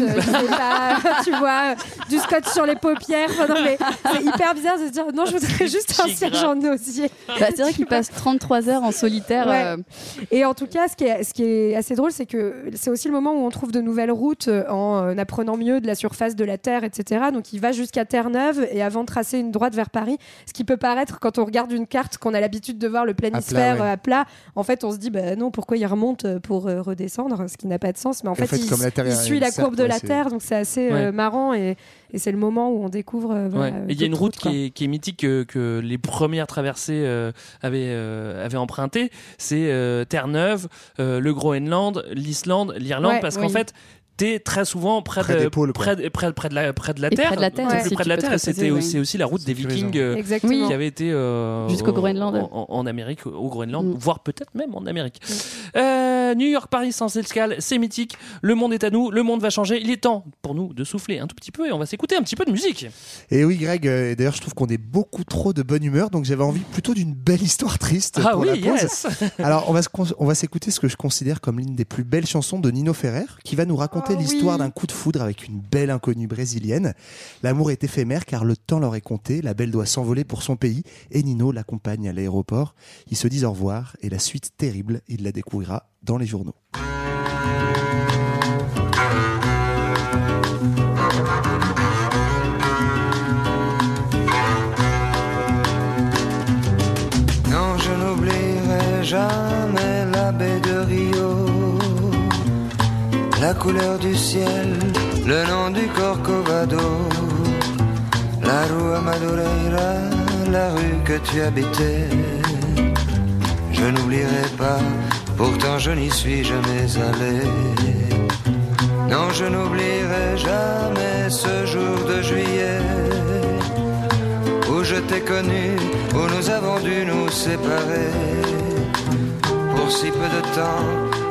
pas, <laughs> tu vois, du scotch sur les paupières. Enfin, non mais c'est hyper bizarre de se dire non, je voudrais <laughs> juste un siège en Bah, c'est vrai qu'il passe 33 heures en solitaire. Ouais. euh, Et en tout cas, ce qui est, ce qui est assez drôle, c'est que c'est aussi le moment où on trouve de nouvelles routes euh, en euh, apprenant mieux de la surface de la Terre, etc. Donc il va jusqu'à Terre-Neuve et avant de tracer une droite vers Paris, ce qui peut paraître quand on regarde une carte qu'on a l'habitude de voir le planisphère À plat, ouais. à plat, en fait on se dit bah non, pourquoi il remonte pour euh, redescendre, ce qui n'a pas de sens. Mais en En fait, fait, il, comme la Terre il suit la courbe de la Terre, donc c'est assez euh, marrant et, et c'est le moment où on découvre. euh, voilà, Ouais. euh, Et il y a une route qui est, qui est mythique que, que les premières traversées euh, avaient, euh, avaient emprunté. C'est Terre-Neuve, le Groenland, l'Islande, l'Irlande, Ouais, parce oui. qu'en fait, t'es très souvent près, Près de, des pôles, près, de- près, près de la, près de la Et Terre. près de la Terre près de la c'était oui. aussi, aussi la route des. Vikings euh, qui avait été euh, Jusqu'au au- Groenland. En, en Amérique, au Groenland, Mm. voire peut-être même en Amérique. Euh, New York, Paris sans escale, c'est mythique. Le monde est à nous, le monde va changer. Il est temps pour nous de souffler un tout petit peu et on va s'écouter un petit peu de musique. Et oui, Greg, euh, et d'ailleurs, je trouve qu'on est beaucoup trop de bonne humeur, donc j'avais envie plutôt d'une belle histoire triste. Ah pour oui, la pause. yes Alors, on va, on va s'écouter ce que je considère comme l'une des plus belles chansons de Nino Ferrer, qui va nous raconter Oh l'histoire oui. d'un coup de foudre avec une belle inconnue brésilienne. L'amour est éphémère car le temps leur est compté, la belle doit s'envoler pour son pays, et Nino l'accompagne à l'aéroport. Ils se disent au revoir, et la suite terrible, il la découvrira dans les journaux. Non, la couleur du ciel, le nom du Corcovado, la rue Madureira, la rue que tu habitais. Je n'oublierai pas, pourtant je n'y suis jamais allé. Non, je n'oublierai jamais ce jour de juillet où je t'ai connu, où nous avons dû nous séparer pour si peu de temps,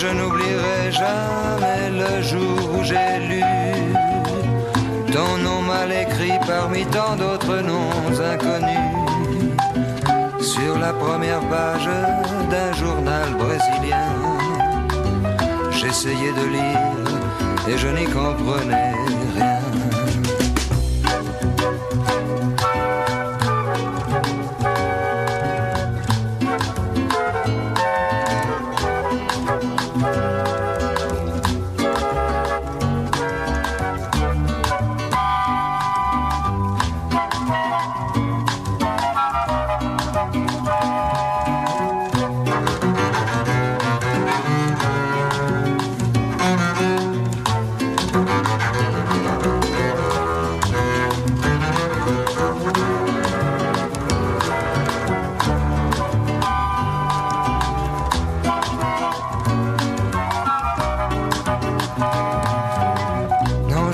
Je n'oublierai jamais le jour où j'ai lu ton nom mal écrit parmi tant d'autres noms inconnus sur la première page d'un journal brésilien. J'essayais de lire et je n'y comprenais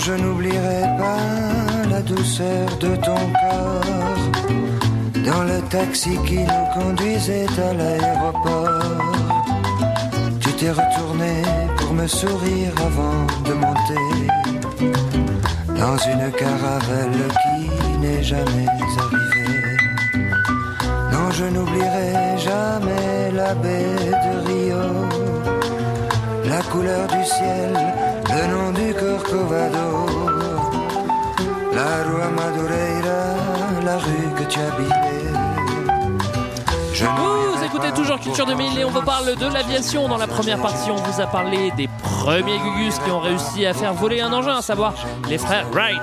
je n'oublierai pas la douceur de ton corps dans le taxi qui nous conduisait à l'aéroport. Tu t'es retourné pour me sourire avant de monter dans une caravelle qui n'est jamais arrivée. Non, je n'oublierai jamais la baie de Rio, la couleur du ciel, le nom du Corcovado, la rue Madureira, la rue que tu habitais. Je Vous écoutez toujours Culture 2000 et on vous parle de l'aviation. Dans la première partie, on vous a parlé des premiers Gugus qui ont réussi à faire voler un engin, à savoir les frères Wright.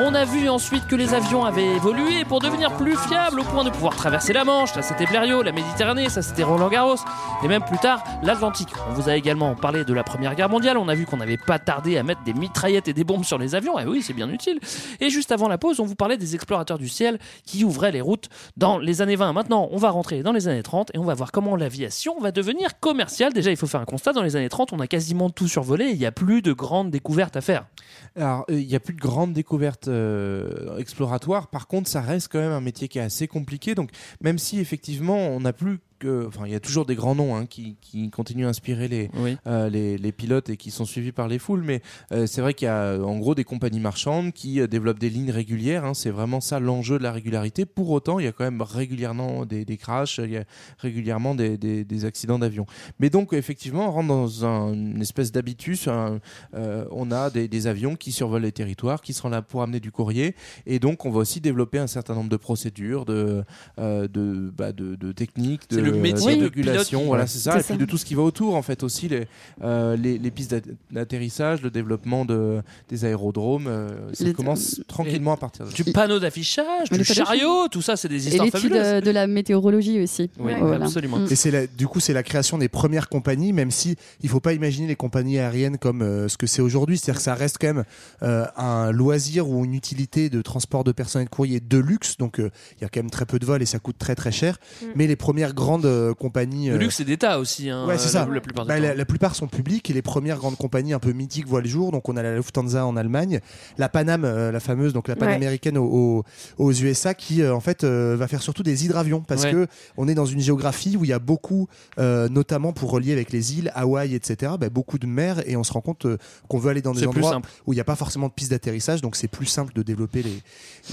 On a vu ensuite que les avions avaient évolué pour devenir plus fiables au point de pouvoir traverser la Manche. Ça c'était Blériot, la Méditerranée, ça c'était Roland Garros et même plus tard l'Atlantique. On vous a également parlé de la Première Guerre mondiale. On a vu qu'on n'avait pas tardé à mettre des mitraillettes et des bombes sur les avions. Et oui, c'est bien utile. Et juste avant la pause, on vous parlait des explorateurs du ciel qui ouvraient les routes dans les années 20. Maintenant, on va rentrer dans les années 30 et on va voir comment l'aviation va devenir commerciale. Déjà, il faut faire un constat. Dans les années 30, on a quasiment tout survolé. Il n'y a plus de grandes découvertes à faire. Alors, euh, il n'y a plus de grandes découvertes euh, exploratoires. Par contre, ça reste quand même un métier qui est assez compliqué. Donc, même si effectivement, on n'a plus que. Enfin, il y a toujours des grands noms hein, qui, qui continuent à inspirer les, euh, les, les pilotes et qui sont suivis par les foules. Mais euh, c'est vrai qu'il y a en gros des compagnies marchandes qui euh, développent des lignes régulières. hein. C'est vraiment ça l'enjeu de la régularité. Pour autant, il y a quand même régulièrement des, des crashs, il y a régulièrement des, des, des accidents d'avion. Mais donc, effectivement, on rentre dans un- une espèce d'habitus. un- euh, on a des, avions qui survolent les territoires, qui seront là pour amener du courrier. Et donc, on va aussi développer un certain nombre de procédures, de, euh, de, bah, de, de techniques, de, le métier de de régulation. Voilà, c'est ça. Et puis de tout ce qui va autour, en fait, aussi les, euh, les, les pistes d'at- d'atterrissage, le développement de, des aérodromes. euh, ça Les- commence tranquillement à partir de Du panneau d'affichage, du chariot, tout ça, c'est des Et histoires l'étude fabuleuses. euh, de la météorologie aussi. Oui, Voilà. absolument. Mm. Et c'est la- du coup c'est la création des premières compagnies, même si il faut pas imaginer les compagnies aériennes comme euh, ce que c'est aujourd'hui. C'est-à-dire que ça reste quand même euh, un loisir ou une utilité de transport de personnes et de courrier de luxe. Donc euh, il y a quand même très peu de vols et ça coûte très très cher. Mm. Mais les premières grandes euh, compagnies Le euh, luxe et d'État aussi. Hein, Ouais, c'est ça. La, la plupart Bah, la, la plupart sont publics et les premières grandes compagnies un peu mythiques voient le jour. Donc on a la Lufthansa en Allemagne, la Panam, euh, la fameuse, donc la Ouais. panaméricaine aux, aux- aux USA qui euh, en fait euh, va faire surtout des hydravions parce Ouais. que on est dans une géographie où il y a beaucoup, euh, notamment pour relier avec les îles, Hawaï, etc. bah, beaucoup de mer et on se rend compte euh, qu'on veut aller dans des C'est endroits simple. où il n'y a pas forcément de piste d'atterrissage, donc c'est plus simple de développer les,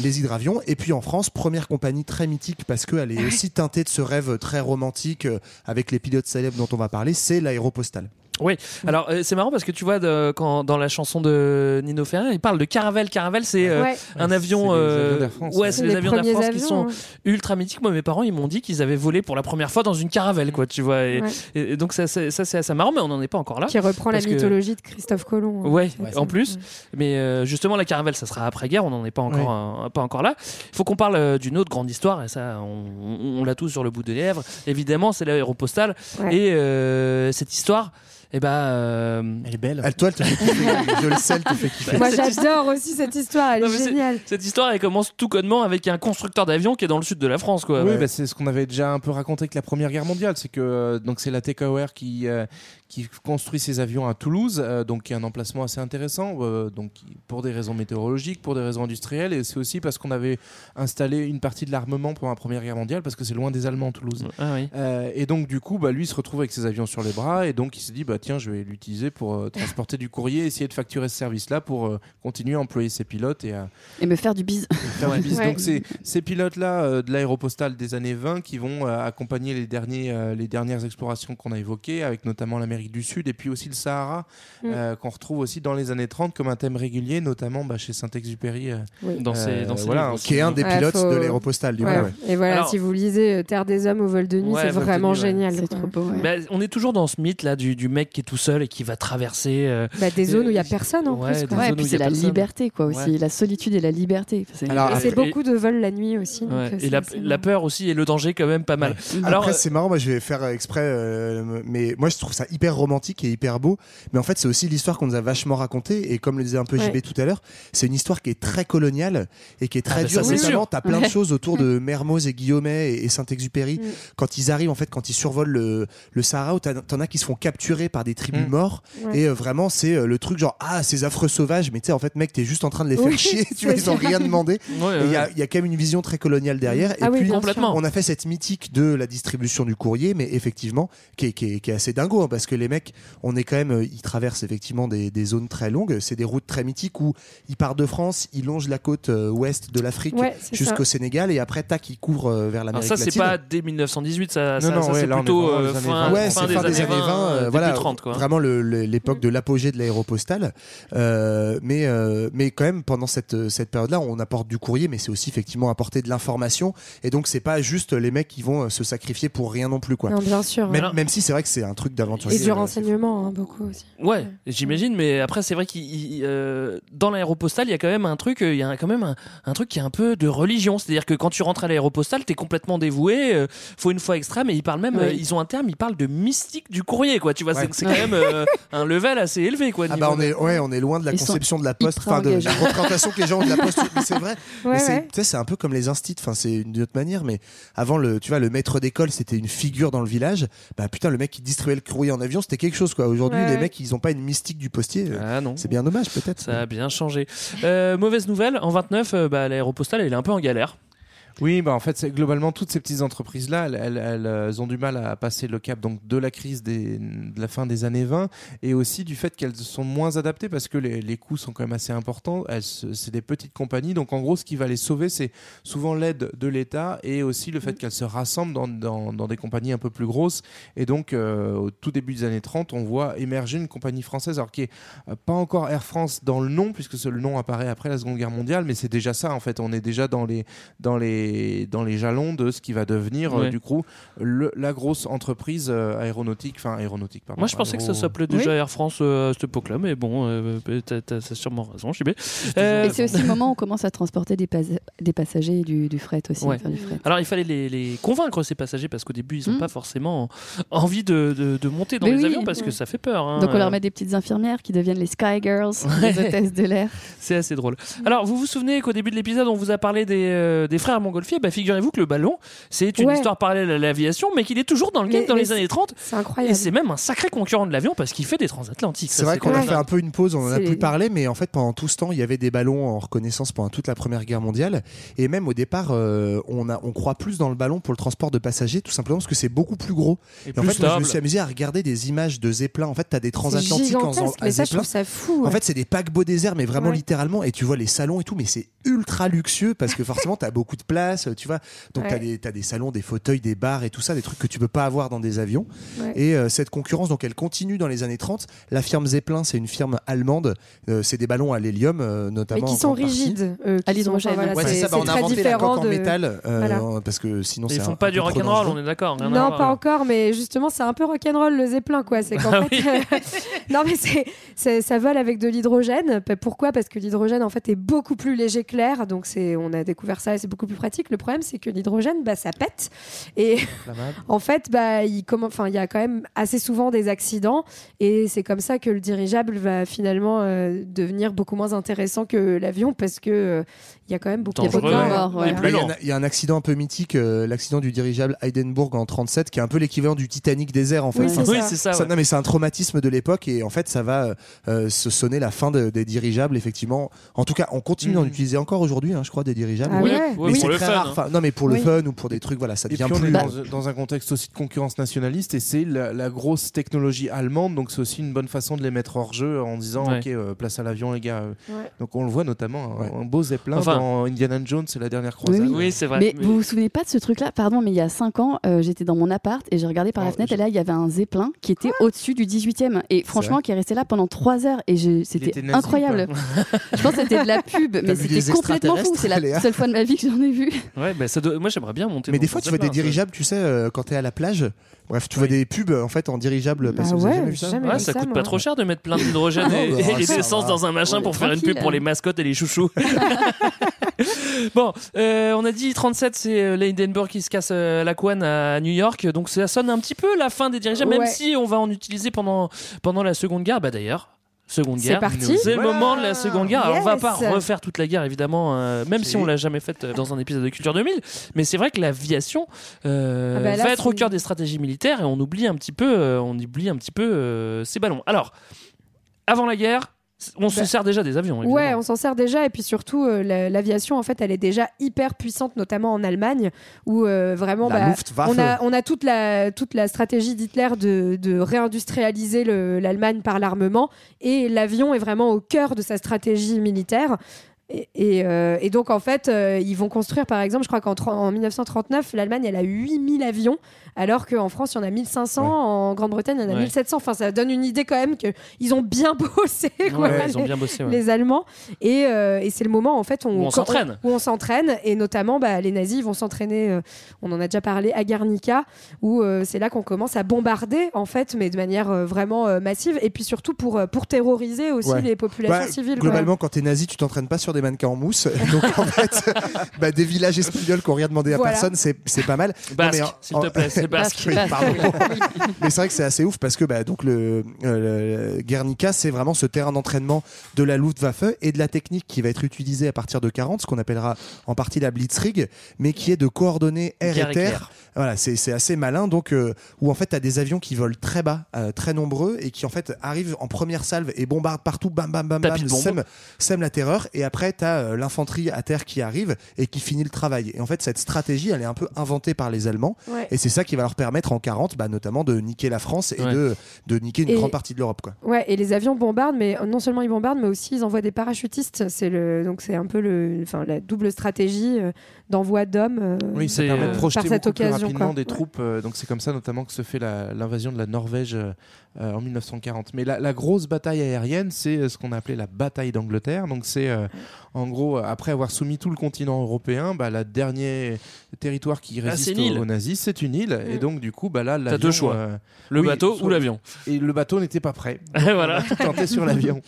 les hydravions. Et puis en France, première compagnie très mythique parce qu'elle est aussi teintée de ce rêve très romantique euh, avec les pilotes célèbres dont on va parler, c'est l'aéropostale. Oui, alors euh, c'est marrant parce que tu vois, de- quand, dans la chanson de Nino Ferrer, il parle de Caravelle. Caravelle, c'est euh, Ouais. un avion. c'est les euh, France, ouais, c'est C'est les les avions premiers France qui sont ultra mythiques. Moi, mes parents, ils m'ont dit qu'ils avaient volé pour la première fois dans une caravelle, quoi, tu vois. Et, Ouais. et- et donc, ça, c'est- ça, c'est assez marrant, mais on n'en est pas encore là. Qui reprend la que- mythologie de Christophe Colomb. hein. Ouais, C'est en plus. Mais euh, justement, la caravelle, ça sera après-guerre. On n'en est pas encore, euh, pas encore là. Il faut qu'on parle euh, d'une autre grande histoire, et ça, on, on- on l'a tous sur le bout des lèvres. Évidemment, c'est l'aéropostale. Ouais. Et euh, cette histoire, Et bah, euh, Elle est belle. Elle, toi, elle te fait kiffer. <laughs> je le sais, elle te fait kiffer. Moi, j'adore aussi cette histoire, elle Non, est géniale. Cette histoire, elle commence tout connement avec un constructeur d'avions qui est dans le sud de la France, quoi. Oui, Ouais. bah, c'est ce qu'on avait déjà un peu raconté avec la Première Guerre mondiale, c'est que euh, donc c'est la TKOR qui euh, qui construit ses avions à Toulouse, euh, donc qui est un emplacement assez intéressant, euh, donc pour des raisons météorologiques, pour des raisons industrielles, et c'est aussi parce qu'on avait installé une partie de l'armement pendant la Première Guerre mondiale, parce que c'est loin des Allemands Toulouse. Ah oui. Euh, et donc du coup, bah, lui il se retrouve avec ses avions sur les bras, et donc il s'est dit bah tiens, je vais l'utiliser pour euh, transporter du courrier, essayer de facturer ce service-là pour euh, continuer à employer ses pilotes et à Et me faire du bise. <laughs> faire Ouais. du business. Ouais. Donc c'est ces pilotes-là euh, de l'aéropostale des années 20 qui vont euh, accompagner les, derniers, euh, les dernières explorations qu'on a évoquées, avec notamment l'Amérique du Sud et puis aussi le Sahara, Mm. euh, qu'on retrouve aussi dans les années 30 comme un thème régulier, notamment bah, chez Saint-Exupéry. euh, Oui. Dans ses, Euh, dans ses voilà, livres Qui est un des pilotes faut- de l'aéropostale. du Ouais. coup, ouais. Et voilà, Alors- si vous lisez Terre des Hommes au vol de nuit, Ouais, c'est vraiment nuit, ouais. génial. C'est trop beau. ouais. Bah, on est toujours dans ce mythe là du, du mec qui est tout seul et qui va traverser. euh, Bah, des zones où il n'y a Euh, personne en ouais, plus. des quoi. Ouais, et puis c'est la personne. liberté, quoi, aussi. Ouais. La solitude et la liberté. C'est- Alors, Et c'est après- beaucoup de vols la nuit aussi. donc, euh, Et la, peur aussi et le danger quand même pas mal. Alors, Après, euh, c'est marrant, moi je vais faire exprès, euh, mais moi je trouve ça hyper romantique et hyper beau. Mais en fait, c'est aussi l'histoire qu'on nous a vachement racontée. Et comme le disait un peu Ouais. JB tout à l'heure, c'est une histoire qui est très coloniale et qui est très Ah bah dure. Notamment, sûr. t'as plein de choses autour de <laughs> Mermoz et Guillaumet et, Saint-Exupéry. Mm. Quand ils arrivent, en fait, quand ils survolent le, le Sahara, t'en as qui se font capturer par des tribus Mm. morts. Ouais. Et euh, vraiment, c'est euh, le truc genre, ah, ces affreux sauvages. Mais tu sais, en fait, mec, t'es juste en train de les faire Oui, chier. <laughs> Tu vois, ils ont rien demandé. ouais, il y, ouais. a- il y a quand même une vision très coloniale derrière. Ah et oui, puis, complètement. on a fait cette mythique de la distribution du courrier, mais effectivement, qui est, qui est- qui est assez dingo, hein, parce que les mecs, on est quand même, euh, ils traversent effectivement des, des zones très longues. C'est des routes très mythiques où ils partent de France, ils longent la côte euh, ouest de l'Afrique Ouais, jusqu'au. Sénégal, et après, tac, ils couvrent euh, vers l'Amérique ça, c'est latine. pas dès 1918, ça, Non, ça, non, ça, ouais, c'est plutôt euh, fin, 20. Ouais, fin des, fin des années 20, euh, début voilà, 30, quoi. vraiment le- le- l'époque de l'apogée de l'aéropostale. Euh, mais, euh, mais quand même, pendant cette, cette période-là, on apporte du courrier, mais c'est aussi effectivement apporter de l'information. Et donc, c'est pas juste les mecs qui vont euh, se sacrifier pour rien non plus, quoi. Non, bien sûr. Même, même si c'est vrai que c'est un truc d'aventurier. Et du renseignement, hein, beaucoup aussi. Ouais, j'imagine, mais après c'est vrai qu'il il, euh, dans l'aéropostale il y a quand même un truc, il y a quand même un, un truc qui est un peu de religion, c'est-à-dire que quand tu rentres à l'aéropostale, t'es complètement dévoué, euh, faut une fois extrême, et ils parlent même, Oui. euh, ils ont un terme, ils parlent de mystique du courrier, quoi. Tu vois, Ouais. C'est- quand même euh, un level assez élevé, quoi. Ah bah on est ouais on est loin de la Ils conception de la poste enfin de la représentation que les gens ont de la poste mais c'est vrai <laughs> Ouais, Mais c'est ouais. tu sais, c'est un peu comme les instits enfin c'est d'une autre manière mais avant le tu vois le maître d'école c'était une figure dans le village bah putain le mec qui distribuait le courrier en avion c'était quelque chose quoi aujourd'hui Ouais, les mecs ils ont pas une mystique du postier euh, Ah non. c'est bien dommage peut-être Ça a bien changé. Euh, mauvaise nouvelle, en 29, euh, bah, l'aéropostale, elle est un peu en galère. Oui, bah en fait, globalement, toutes ces petites entreprises-là, elles, elles- elles, euh, ont du mal à passer le cap donc de la crise des, de la fin des années 20 et aussi du fait qu'elles sont moins adaptées parce que les, les coûts sont quand même assez importants. C'est des petites compagnies, donc en gros, ce qui va les sauver, c'est souvent l'aide de l'État et aussi le fait qu'elles se rassemblent dans, dans, dans des compagnies un peu plus grosses. Et donc, euh, au tout début des années 30, on voit émerger une compagnie française, alors qui est euh, pas encore Air France dans le nom, puisque ce- le nom apparaît après la Seconde Guerre mondiale, mais c'est déjà ça en fait. On est déjà dans les dans les dans les jalons de ce qui va devenir euh, du coup le- la grosse entreprise euh, aéronautique, enfin aéronautique pardon. Moi, je pensais que ça s'appelait déjà Air France euh, à cette époque-là, mais bon, euh, t'as sûrement raison, JB. Euh, Et c'est aussi le moment où on commence à transporter des, pas- des passagers et du, du fret aussi. Ouais. faire du fret. Alors il fallait les, les convaincre ces passagers parce qu'au début ils n'ont Mm. pas forcément envie de, de- de monter dans Mais les oui. avions parce que ça fait peur. hein. Donc on leur met des petites infirmières qui deviennent les Sky Girls, Ouais. les hôtesses de l'air. <laughs> C'est assez drôle. Alors vous vous souvenez qu'au début de l'épisode on vous a parlé des, euh, des frères Montgolfier bah, Figurez-vous que le ballon c'est une Ouais. histoire parallèle à l'aviation mais qu'il est toujours dans le game Mais- dans mais les années 30 C'est et incroyable. c'est même un sacré concurrent de l'avion parce qu'il fait des transatlantiques. C'est vrai qu'on a fait un peu une pause, on en a plus parlé, mais en fait pendant tout ce temps, il y avait des ballons en reconnaissance pendant toute la Première Guerre mondiale, et même au départ, euh, on a, on croit plus dans le ballon pour le transport de passagers, tout simplement parce que c'est beaucoup plus gros. Et Et en plus fait, moi, je me suis amusé à regarder des images de Zeppelin. En fait, t'as des C'est transatlantiques en, en mais ça, je Zeppelin. trouve ça fou. En fait, c'est des paquebots déserts, mais vraiment Ouais. littéralement. Et tu vois les salons et tout, mais c'est ultra luxueux parce que forcément, t'as beaucoup de place, tu vois. Donc, t'as Ouais. des, t'as des salons, des fauteuils, des bars et tout ça, des trucs que tu peux pas avoir dans des avions. Ouais. Et euh, cette concurrence, donc, elle continue dans les années 30. La firme Zeppelin, c'est une firme allemande. Euh, c'est des ballons à l'hélium, euh, Mais notamment. qui sont rigides. euh, À l'hydrogène. voilà, Ouais, c'est ça. bah, on a très inventé la différent coque en de. métal euh, Voilà. parce que sinon, Ils c'est font un- pas un du rock'n'roll, on est d'accord. Non, pas encore, mais justement, c'est un peu rock'n'roll le Zeppelin, quoi. C'est qu'en Ah fait, <laughs> non, mais c'est, ça vole avec de l'hydrogène. P- Pourquoi? Parce que l'hydrogène, en fait, est beaucoup plus léger que l'air. Donc, c'est, on a découvert ça et c'est beaucoup plus pratique. Le problème, c'est que l'hydrogène, bah, ça pète. Et <laughs> en fait, bah, il, comment, enfin, il y a quand même assez souvent des accidents. Et c'est comme ça que le dirigeable va finalement euh, devenir beaucoup moins intéressant que l'avion parce que euh, il y a quand même beaucoup de morts. ouais. Il y, a- il y a un accident un peu mythique, euh, l'accident du dirigeable Heidenburg en 37, qui est un peu l'équivalent du Titanic des airs en fait. Oui, c'est Oui, ça. c'est ça, ouais. Non mais c'est un traumatisme de l'époque et en fait ça va euh, se sonner la fin de- des dirigeables effectivement. En tout cas, on continue d'en utiliser encore aujourd'hui, hein, je crois, des dirigeables. Ah ouais Mais Ouais, c'est pour le très fun, rare. hein. Enfin, non mais pour le Oui. fun ou pour des trucs, voilà, ça Et devient puis on est plus. dans, dans un contexte aussi de concurrence nationaliste et c'est la, la grosse technologie allemande, donc c'est aussi une bonne façon de les mettre hors jeu en disant Ouais. ok euh, place à l'avion les gars. Donc on le voit notamment un, un beau zeppelin Enfin- dans Indiana Jones c'est la dernière croisade. oui. c'est vrai. Mais, vous vous souvenez pas de ce truc-là? Pardon, mais il y a 5 ans, euh, j'étais dans mon appart et j'ai regardé par la fenêtre et là, il y avait un zeppelin qui était au-dessus du 18e. Et franchement, qui est resté là pendant 3 heures. Et c'était incroyable. Je pense que c'était de la pub, mais c'était complètement fou. C'est la seule fois de ma vie que j'en ai vu. Ouais, bah, ça doit- moi j'aimerais bien monter. Mais des fois, tu vois des ça. dirigeables, tu sais, euh, quand t'es à la plage. Bref, tu vois des pubs en fait en dirigeable. Parce Ah que vous avez ouais, jamais vu j'ai ça jamais Ouais, vu ça ça, coûte moi. pas trop cher de mettre plein d'hydrogène <laughs> et, Non, bah, et ça d'essence va. dans un machin pour faire une pub tranquille. pour les mascottes et les chouchous. <laughs> bon, euh, on a dit 37, c'est euh, l'Hindenburg qui se casse euh, la couenne à New York, donc ça sonne un petit peu la fin des dirigeables, même Ouais. si on va en utiliser pendant, pendant la Seconde Guerre. Bah d'ailleurs. Seconde C'est guerre, parti. c'est le Voilà. moment de la Seconde Guerre. Alors on va Yes. pas refaire toute la guerre évidemment, euh, même si on l'a jamais faite euh, dans un épisode de Culture 2000. Mais c'est vrai que l'aviation euh, Ah bah va être au c'est- cœur des stratégies militaires et on oublie un petit peu, euh, on oublie un petit peu euh, ces ballons. Alors, avant la guerre, on se Bah, sert déjà des avions. évidemment. Ouais, on s'en sert déjà et puis surtout euh, la- l'aviation en fait elle est déjà hyper puissante notamment en Allemagne où euh, vraiment bah, on a on a toute la toute la stratégie d'Hitler de, de réindustrialiser le- l'Allemagne par l'armement et l'avion est vraiment au cœur de sa stratégie militaire. Et, et, euh, et donc en fait euh, ils vont construire par exemple je crois qu'en tro- en 1939 l'Allemagne elle a 8000 avions alors qu'en France il y en a 1500 en Grande-Bretagne il y en a Ouais. 1700 enfin ça donne une idée quand même que <laughs> ils ont bien bossé quoi, Ouais, ils ont les- bien bossé. ouais. les Allemands. Et, euh, et c'est le moment en fait où Où on s'entraîne. Où on s'entraîne. Et notamment, bah, les nazis vont s'entraîner. euh, on en a déjà parlé à Guernica, où euh, c'est là qu'on commence à bombarder en fait, mais de manière euh, vraiment euh, massive. Et puis surtout pour pour terroriser aussi Ouais. les populations Bah, civiles. quoi. Globalement, quand t'es nazi, tu t'entraînes pas sur des mannequins en mousse. <laughs> Donc en fait, bah, des villages espagnols qui ont rien demandé à Voilà. personne, c'est c'est pas mal. Basque, s'il te plaît, c'est basque. <laughs> Oui, Basque. pardon. <laughs> mais c'est vrai que c'est assez ouf parce que bah, donc le, euh, le Guernica, c'est vraiment ce terrain d'entraînement de la Luftwaffe et de la technique qui va être utilisée à partir de 40, ce qu'on appellera en partie la Blitzkrieg, mais qui est de coordonner air Guerre et terre. Voilà, c'est c'est assez malin. Donc, euh, où en fait, tu as des avions qui volent très bas, euh, très nombreux, et qui en fait arrivent en première salve et bombardent partout, bam, bam, bam, Tapis bam, sèment, sèment la terreur. Et après, tu as l'infanterie à terre qui arrive et qui finit le travail. Et en fait, cette stratégie, elle est un peu inventée par les Allemands. Ouais. Et c'est ça qui va leur permettre en 40, bah, notamment de niquer la France et Ouais. de, de niquer une Et- grande partie de l'Europe. quoi. Ouais, et les avions bombardent, mais non seulement ils bombardent, mais aussi ils envoient des parachutistes. C'est le, donc c'est un peu le, enfin la double stratégie euh, d'envoi d'hommes. euh, Oui, ça permet euh, de projeter par cette plus occasion, rapidement quoi. des Ouais. troupes. euh, donc c'est comme ça notamment que se fait l'invasion de la Norvège en 1940. Mais la, la grosse bataille aérienne, c'est ce qu'on a appelé la bataille d'Angleterre. Donc c'est euh, en gros, après avoir soumis tout le continent européen, bah, la dernier territoire qui Ah, résiste aux, aux nazis, c'est une île. Et donc du coup, bah, là, l'avion, deux choix. euh, Le oui, bateau ou l'avion. Et le bateau n'était pas prêt. <laughs> Voilà. On a tout tenté sur l'avion.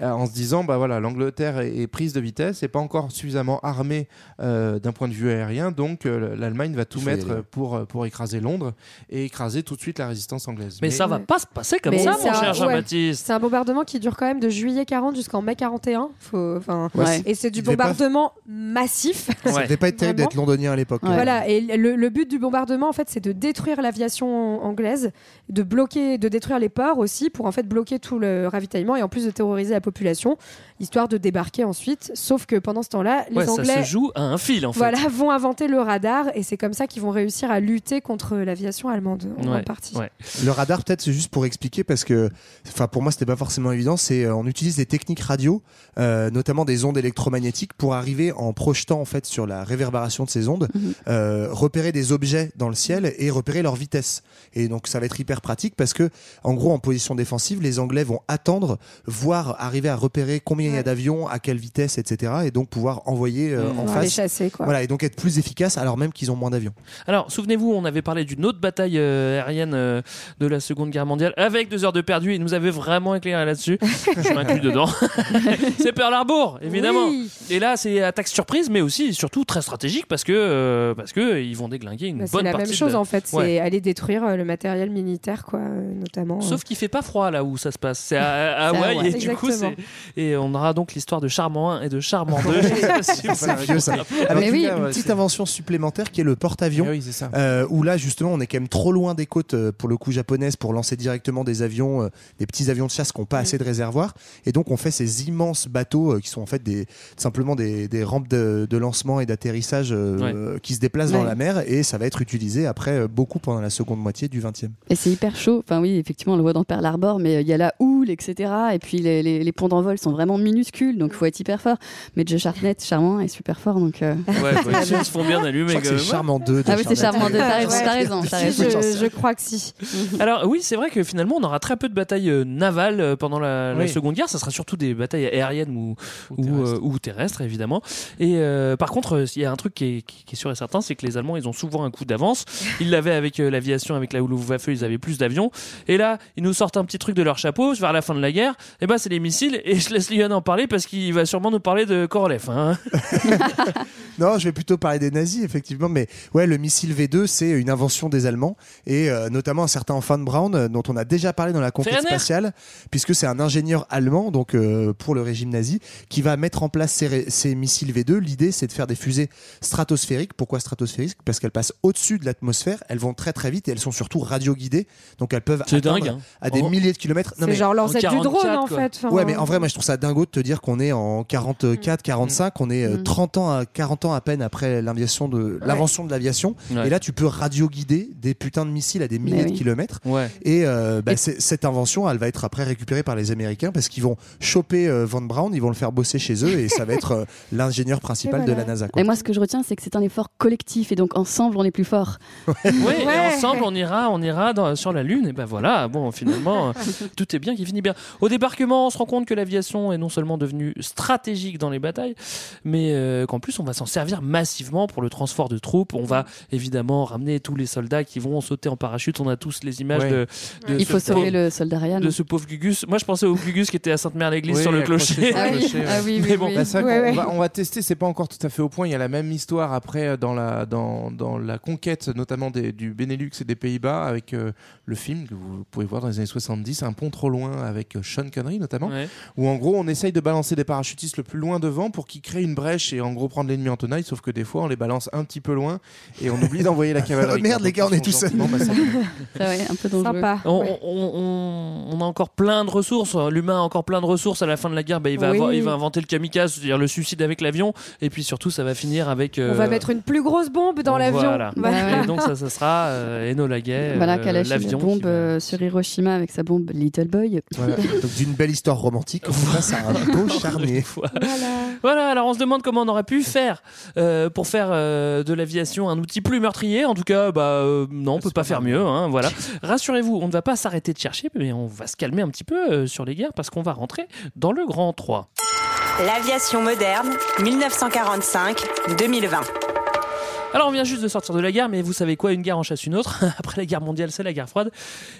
Euh, en se disant, bah voilà, l'Angleterre est, est prise de vitesse et pas encore suffisamment armée euh, d'un point de vue aérien, donc euh, l'Allemagne va tout mettre pour, euh, pour écraser Londres et écraser tout de suite la résistance anglaise. Mais, ça va pas se passer comme Mais ça, c'est mon un- cher ouais. Jean-Baptiste. C'est un bombardement qui dure quand même de juillet 40 jusqu'en mai 41. Faut, enfin, Ouais. Et c'est du Il devait pas- bombardement massif. <laughs> Ça devait pas être terrible d'être londonien à l'époque. Ouais. Voilà, et le, le but du bombardement, en fait, c'est de détruire l'aviation anglaise, de bloquer, de détruire les ports aussi, pour en fait bloquer tout le ravitaillement et en plus de terroriser la population, histoire de débarquer ensuite. Sauf que pendant ce temps-là, les Ouais, ça Anglais se joue à un fil en fait. voilà, <laughs> vont inventer le radar et c'est comme ça qu'ils vont réussir à lutter contre l'aviation allemande en Ouais, partie. ouais. Le radar, peut-être, c'est juste pour expliquer parce que, enfin, pour moi, c'était pas forcément évident. C'est, euh, on utilise des techniques radio, euh, notamment des ondes électromagnétiques, pour arriver en projetant en fait sur la réverbération de ces ondes, Mhm. euh, repérer des objets dans le ciel et repérer leur vitesse. Et donc, ça va être hyper pratique parce que, en gros, en position défensive, les Anglais vont attendre, voir arriver à repérer combien il y a d'avions, à quelle vitesse, etc., et donc pouvoir envoyer euh, Mhm. en Pour les face. chasser, quoi. Voilà, et donc être plus efficace alors même qu'ils ont moins d'avions. Alors, souvenez-vous, on avait parlé d'une autre bataille euh, aérienne euh, de la Seconde Guerre mondiale avec deux heures de perdu. Il nous avait vraiment éclairé là-dessus. Je m'inclus dedans. <laughs> c'est Pearl Harbor, évidemment. Et là, c'est attaque surprise, mais aussi, surtout, très stratégique parce que, euh, parce que ils vont déglinguer une Bah, c'est bonne la partie. même chose de- en fait, c'est Ouais. aller détruire euh, le matériel militaire, quoi, euh, notamment. euh. Sauf qu'il fait pas froid là où ça se passe. C'est à, à C'est à Hawaï et du coup Exactement. c'est et on aura donc l'histoire de Charmant 1 et de Charmant 2. <laughs> Je sais pas si vous C'est l'avez vieux, ça. compris. Avec oui. Une petite invention supplémentaire qui est le porte-avions. Ah oui, c'est ça. Euh, où là justement on est quand même trop loin des côtes euh, pour le coup japonaises pour lancer directement des avions, euh, des petits avions de chasse qui n'ont pas assez de réservoirs. Et donc on fait ces immenses bateaux euh, qui sont en fait des, simplement des, des rampes de, de lancement et d'atterrissage euh, qui se déplacent dans la mer et ça va être utilisé après euh, beaucoup pendant la seconde moitié du 20e. Et c'est hyper chaud. Enfin oui, effectivement, on le voit dans Pearl Harbor, mais il y a la houle, etc. Et puis les, les- les ponts d'envol sont vraiment minuscules, donc il faut être hyper fort. Mais Joe Sharpnet, charmant, est super fort, donc. Ouais, <laughs> <laughs> ils se font bien allumer c'est. Charmant 2. Ah oui, c'est charmant. de- T'as raison, t'as <laughs> raison, je, je crois que si. <laughs> Alors oui, c'est vrai que finalement on aura très peu de batailles euh, navales euh, pendant la, la Oui. Seconde Guerre. Ça sera surtout des batailles aériennes ou, Ou ou, terrestres. euh, ou terrestres évidemment. Et euh, par contre, il y a un truc qui est, qui- qui est sûr et certain, c'est que les Allemands ils ont souvent un coup d'avance. Ils l'avaient avec euh, l'aviation, avec la Luftwaffe, ils avaient plus d'avions. Et là, ils nous sortent un petit truc de leur chapeau vers la fin de la guerre. Et ben c'est les missiles. Et je laisse Lyon en parler parce qu'il va sûrement nous parler de Korolev. hein. Non, je vais plutôt parler des nazis, effectivement. Mais ouais, le missile V2, c'est une invention des Allemands. Et euh, notamment un certain Van Braun, euh, dont on a déjà parlé dans la conquête spatiale, puisque c'est un ingénieur allemand, donc euh, pour le régime nazi, qui va mettre en place ces, ces missiles V2. L'idée, c'est de faire des fusées stratosphériques. Pourquoi stratosphériques? Parce qu'elles passent au-dessus de l'atmosphère, elles vont très très vite et elles sont surtout radioguidées. Donc elles peuvent dingue, hein. à des Oh. milliers de kilomètres. Non, C'est mais- genre l'ancêtre du 44, drone en quoi. fait. Enfin, Ouais, mais en vrai, moi je trouve ça dingo de te dire qu'on est en 44, 45, on est euh, Mm. 30 ans à 40 ans à peine après l'invention de l'invention de l'aviation. Ouais. Et là, tu peux radio-guider des putains de missiles à des milliers de kilomètres. Ouais. Et, euh, bah, Et- cette invention, elle va être après récupérée par les Américains parce qu'ils vont choper euh, Von Braun, ils vont le faire bosser chez eux et ça va être euh, <laughs> l'ingénieur principal de la NASA. quoi. Et moi, ce que je retiens, c'est que c'est un effort collectif, et donc ensemble, on est plus fort. Oui, et Ouais. ensemble on ira, on ira dans- sur la Lune. Et ben voilà, bon, finalement, <laughs> tout est bien qui finit bien. Au débarquement, on se rend compte que l'aviation est non seulement devenue stratégique dans les batailles, mais euh, qu'en plus on va s'en servir massivement pour le transport de troupes. On va évidemment ramener tous les soldats qui vont sauter en parachute. On a tous les images Ouais. de, de Il ce faut sauver pauvre- le soldat Ryan. de ce pauvre Gugus. Moi, je pensais au Gugus qui était à Sainte-Mère-l'Église Oui, sur le clocher. sur Ah le oui, clocher, ouais. ah oui, oui, Mais bon. Bah, on, va, on va tester, c'est pas encore tout à fait au point. Il y a la même histoire après euh, dans la, dans, dans la conquête, notamment des- du Benelux et des Pays-Bas, avec euh, le film que vous pouvez voir dans les années 70, Un pont trop loin, avec euh, Sean Connery notamment, Ouais. où en gros on essaye de balancer des parachutistes le plus loin devant pour qu'ils créent une brèche et en gros prendre l'ennemi en tenaille, sauf que des fois on les balance un petit peu loin et on oublie d'envoyer la <laughs> cavalerie. Oh, merde, les gars, on est tout seuls. vrai, <laughs> un peu dangereux. Sympa. On, ouais. on- on- on a encore plein de ressources. L'humain a encore plein de ressources. À la fin de la guerre, bah, il, va Oui. avoir- il va inventer le kamikaze, c'est-à-dire le suicide avec l'avion. Et puis surtout, ça va finir avec. euh, On va mettre une plus grosse bombe dans l'avion. Voilà. Voilà. Et donc, ça, ça sera euh, Enola Gay, Voilà, <laughs> euh, qu'elle a lâché l'avion. une bombe va- euh, sur Hiroshima avec sa bombe Little Boy. Voilà. Donc d'une belle histoire romantique, on passe à un beau charnier. Voilà. Voilà, alors on se demande comment on aurait pu faire euh, pour faire euh, de l'aviation un outil plus meurtrier. En tout cas, bah euh, non, on peut pas faire mieux. hein, voilà. <laughs> Rassurez-vous, on ne va pas s'arrêter de chercher, mais on va se calmer un petit peu euh, sur les guerres parce qu'on va rentrer dans le grand 3. L'aviation moderne, 1945-2020. Alors on vient juste de sortir de la guerre, mais vous savez quoi, une guerre en chasse une autre. <laughs> Après la guerre mondiale, c'est la guerre froide.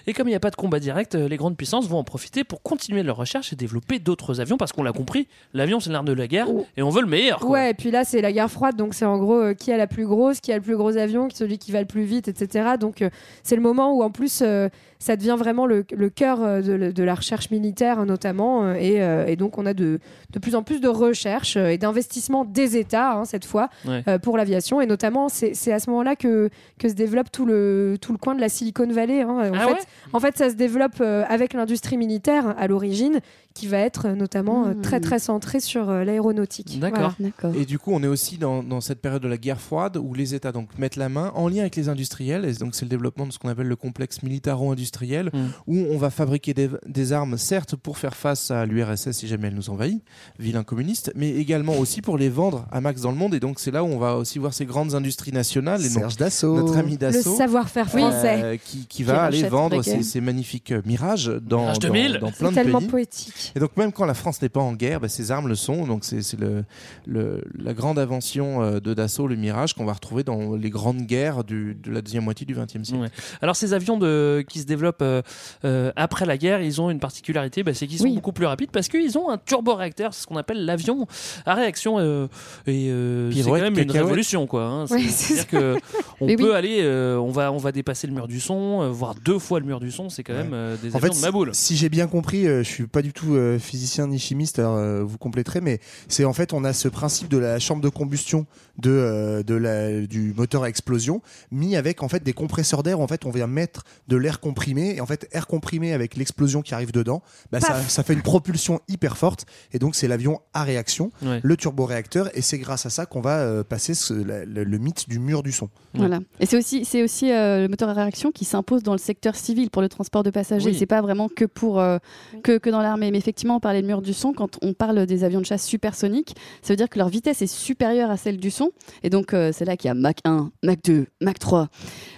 Et comme il n'y a pas de combat direct, euh, les grandes puissances vont en profiter pour continuer leurs recherches et développer d'autres avions, parce qu'on l'a compris, l'avion c'est l'art de la guerre, et on veut le meilleur. quoi. Ouais, et puis là, c'est la guerre froide, donc c'est en gros euh, qui a la plus grosse, qui a le plus gros avion, celui qui va le plus vite, etc. Donc euh, c'est le moment où en plus euh, ça devient vraiment le, le cœur de, la recherche militaire, hein, notamment. et, et donc on a de, de plus en plus de recherche euh, et d'investissement des États, hein, cette fois, Ouais. pour l'aviation. Et notamment, c'est c'est à ce moment-là que, que se développe tout le, tout le coin de la Silicon Valley. hein. En, Ah fait, ouais? en fait, ça se développe euh, avec l'industrie militaire à l'origine, qui va être euh, notamment euh, Mmh. très très centrée sur euh, l'aéronautique. D'accord. Voilà. Et du coup, on est aussi dans, dans cette période de la guerre froide où les États donc mettent la main en lien avec les industriels. Et donc, c'est le développement de ce qu'on appelle le complexe militaro-industriel, Mm. où on va fabriquer des, des armes, certes pour faire face à l'URSS si jamais elle nous envahit, vilain communiste, mais également aussi pour les vendre à max dans le monde. Et donc, c'est là où on va aussi voir ces grandes industries nationales. Et Serge Dassault. notre ami Le Dassault. savoir-faire français. euh, qui, qui Qui va aller vendre ces, ces magnifiques mirages dans, Mirage dans, 2000. dans plein C'est de tellement pays. poétique. Et donc même quand la France n'est pas en guerre, bah, ces armes le sont. Donc c'est c'est le, le- la grande invention euh, de Dassault, le Mirage, qu'on va retrouver dans les grandes guerres du- de la deuxième moitié du XXe siècle. Ouais. Alors ces avions de, qui se développent euh, euh, après la guerre, ils ont une particularité, bah, c'est qu'ils sont Oui. beaucoup plus rapides parce qu'ils ont un turboréacteur, c'est ce qu'on appelle l'avion à réaction. euh, et euh, c'est quand même une cacahuète. révolution, quoi. hein. Ouais, C'est-à-dire que <laughs> on Mais peut oui. aller, euh, on va, on va dépasser le mur du son, euh, voire deux fois le mur du son. C'est quand même euh, des En avions fait, de ma boule. si j'ai bien compris, euh, je suis pas du tout euh, physicien ni chimiste, alors euh, vous compléterez, mais c'est en fait on a ce principe de la chambre de combustion de, euh, de la, du moteur à explosion mis avec en fait des compresseurs d'air. où, En fait, on vient mettre de l'air comprimé et en fait air comprimé avec l'explosion qui arrive dedans, bah, ça, ça fait une propulsion hyper forte et donc c'est l'avion à réaction, Ouais. le turboréacteur et c'est grâce à ça qu'on va euh, passer ce- la- le, le mythe du mur du son. Voilà. Et c'est aussi, c'est aussi euh, le moteur à réaction qui s'impose dans le secteur civil pour le transport de passagers. Oui. C'est pas vraiment que pour euh, que, que dans l'armée. Mais effectivement, on parlait de mur du son. Quand on parle des avions de chasse supersoniques, ça veut dire que leur vitesse est supérieure à celle du son. Et donc, euh, c'est là qu'il y a Mach 1, Mach 2, Mach 3.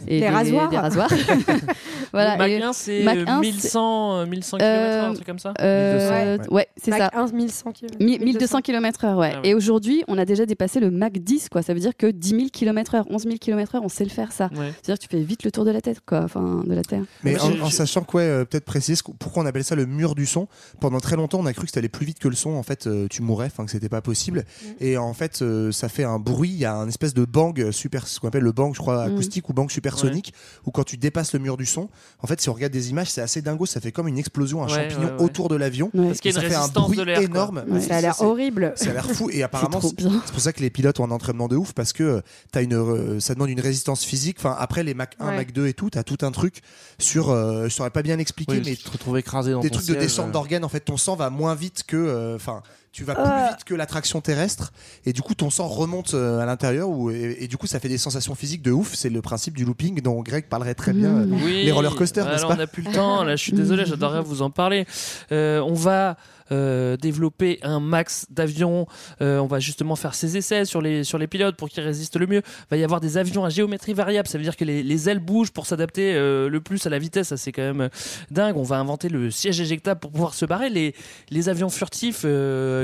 Et Des rasoirs. Des rasoirs. <laughs> <laughs> voilà. Mach Et- 1, c'est Mach euh, 1, 1100, euh, 1100 km/h, Euh, un truc comme ça euh, Ouais. ouais, c'est Mach ça. 1, 1100 km. 1200 km/h, ouais. Ah ouais. Et aujourd'hui, on a déjà dépassé le Mach 10, quoi. Ça veut dire que 10 000 km/h, 11 000 km/h, on sait le faire, ça. Ouais. C'est-à-dire que tu fais vite le tour de la tête, quoi. Enfin, de la Terre. Mais en, sachant que, ouais, euh, peut-être préciser pourquoi on appelle ça le mur du son. Pendant très longtemps, on a cru que c'était allé plus vite que le son. En fait, euh, tu mourrais, enfin que c'était pas possible. Et en fait, euh, ça fait un bruit. Il y a un espèce de bang super, ce qu'on appelle le bang, je crois, Mm. acoustique ou bang supersonique, où quand tu dépasses le mur du son, en fait, si on regarde des images, c'est assez dingo. Ça fait comme une explosion, un Ouais, champignon ouais, ouais. autour de l'avion. Ouais. Parce qu'il y a Et une ça fait un résistance bruit de énorme. Ouais. Ça a l'air horrible. Ça a l'air fou et <laughs> apparemment c'est pour ça que les pilotes ont un entraînement de ouf parce que euh, t'as une, euh, ça demande une résistance physique. Enfin après les Mach 1, Ouais. Mach 2 et tout, t'as tout un truc sur, euh, je saurais pas bien expliquer, Oui, mais tu te retrouves écrasé dans des ton trucs de descente euh. d'organes. En fait, ton sang va moins vite que, euh, enfin, tu vas plus Ah. vite que l'attraction terrestre et du coup ton sang remonte euh, à l'intérieur et, et du coup ça fait des sensations physiques de ouf. C'est le principe du looping dont Greg parlerait très bien. Mmh. euh, Oui. Les roller coasters, n'est-ce pas on n'a plus le temps. Là, je suis désolé, j'adorerais vous en parler. Euh, on va euh, développer un max d'avions. Euh, on va justement faire ces essais sur les, sur les pilotes pour qu'ils résistent le mieux. Il va y avoir des avions à géométrie variable. Ça veut dire que les, les ailes bougent pour s'adapter euh, le plus à la vitesse. Ça, c'est quand même dingue. On va inventer le siège éjectable pour pouvoir se barrer. Les, les avions furtifs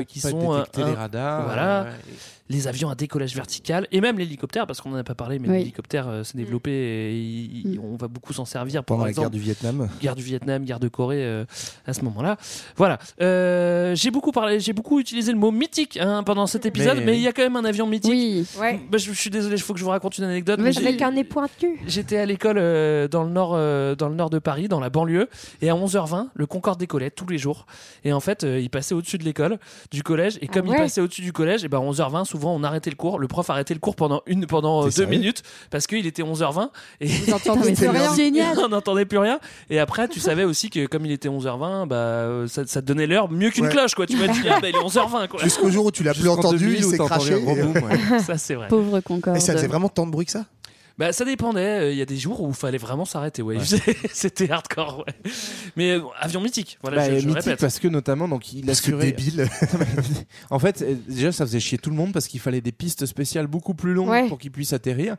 qui sont. détecter les un- radars. voilà. ouais. Les avions à décollage vertical et même l'hélicoptère parce qu'on n'en a pas parlé mais Oui. l'hélicoptère euh, s'est développé et il- il- on va beaucoup s'en servir pendant la exemple, guerre du Vietnam. guerre du Vietnam, guerre de Corée euh, à ce moment-là. Voilà. Euh, j'ai beaucoup parlé, j'ai beaucoup utilisé le mot mythique hein, pendant cet épisode, mais, Mais- il y a quand même un avion mythique. Oui. Ouais. Bah, je, je suis désolé, il faut que je vous raconte une anecdote. Mais Avec un nez pointu. J'étais à l'école euh, dans le nord, euh, dans le nord de Paris, dans la banlieue, et à 11h20, le Concorde décollait tous les jours. Et en fait, euh, il passait au-dessus de l'école, du collège, et comme ouais. il passait au-dessus du collège, et ben 11h20, souvent on arrêtait le cours. Le prof arrêtait le cours pendant une, pendant euh, deux minutes parce qu'il était 11h20 et Vous entendez <laughs> mais plus c'est rien. génial. <laughs> on n'entendait plus rien. Et après, tu savais aussi que comme il était 11h20, bah euh, ça, ça te donnait l'heure mieux qu'une Ouais. cloche, quoi. Tu m'as dit, ah, bah, il est 11h20, quoi. Jusqu'au jour où tu l'as plus entendu, 2000 il s'est craché. et- ouais. <laughs> Ça, c'est vrai. Pauvre Concorde. Et ça faisait vraiment tant de bruit que ça Bah, ça dépendait. Euh, Il y a des jours où il fallait vraiment s'arrêter. Ouais. <laughs> C'était hardcore. Ouais. Mais euh, bon, avion mythique. Voilà, Bah, je, je le mythique répète. parce que notamment donc il Parce que débile. <laughs> en fait euh, déjà ça faisait chier tout le monde parce qu'il fallait des pistes spéciales beaucoup plus longues Ouais. pour qu'ils puissent atterrir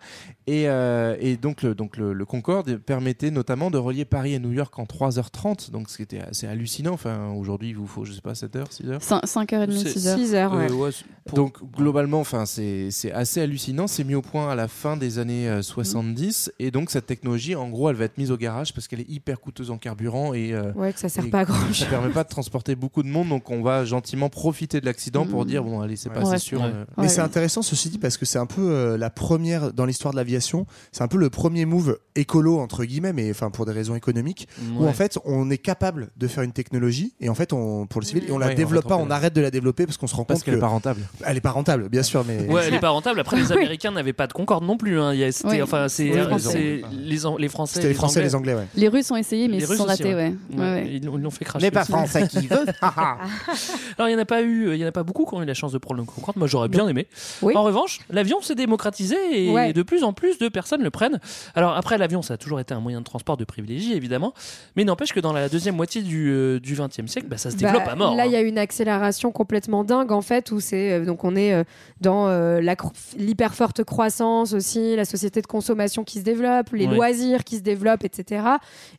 et, euh, et donc le donc le, le Concorde permettait notamment de relier Paris et New York en 3h30 donc ce qui était assez hallucinant enfin aujourd'hui il vous faut je sais pas 7 heures 6 heures 5h30, C'est- 6h. 6 heures, ouais. Euh, ouais, c'est- pour- donc globalement, enfin c'est c'est assez hallucinant. C'est mis au point à la fin des années euh, 70 et donc cette technologie, en gros, elle va être mise au garage parce qu'elle est hyper coûteuse en carburant et euh, Ouais, que ça sert pas à grand ça permet pas de transporter beaucoup de monde. Donc on va gentiment profiter de l'accident pour Mhm. dire bon allez c'est Ouais. pas assez Ouais. sûr. Ouais. euh, Mais Ouais, c'est intéressant ceci dit parce que c'est un peu euh, la première dans l'histoire de l'aviation, c'est un peu le premier move écolo entre guillemets, mais enfin pour des raisons économiques, où en fait on est capable de faire une technologie et en fait on pour le civil et on la Ouais, on développe pas, on arrête de la développer parce qu'on se rend parce compte qu'elle est que pas rentable. elle est pas rentable, bien sûr, mais Ouais, elle est pas rentable. Après, les Américains n'avaient pas de Concorde non plus. Hein. Il y a- c'était- Oui. enfin, c'est Oui, euh, Français. les, les Français, c'était les Français, et les Anglais, ouais. Les Russes ont essayé, mais Les ils se sont aussi, ratés, ouais. ouais. Ouais, ouais. Ils l'ont fait cracher. aussi. qui veut. <laughs> Alors, il n'y en a pas eu, il y en a pas beaucoup qui ont eu la chance de prendre le Concorde. Moi, j'aurais bien aimé. Oui. En revanche, l'avion s'est démocratisé et Ouais. de plus en plus de personnes le prennent. Alors après, l'avion, ça a toujours été un moyen de transport de privilégié, évidemment. Mais il n'empêche que dans la deuxième moitié du, euh, du siècle, bah, ça se développe Bah, à mort. Là, il y hein. a une accélération complètement dingue en fait, où c'est euh, Donc on est euh, dans euh, l'hyper forte croissance aussi, la société de consommation qui se développe, les Ouais. loisirs qui se développent, etc.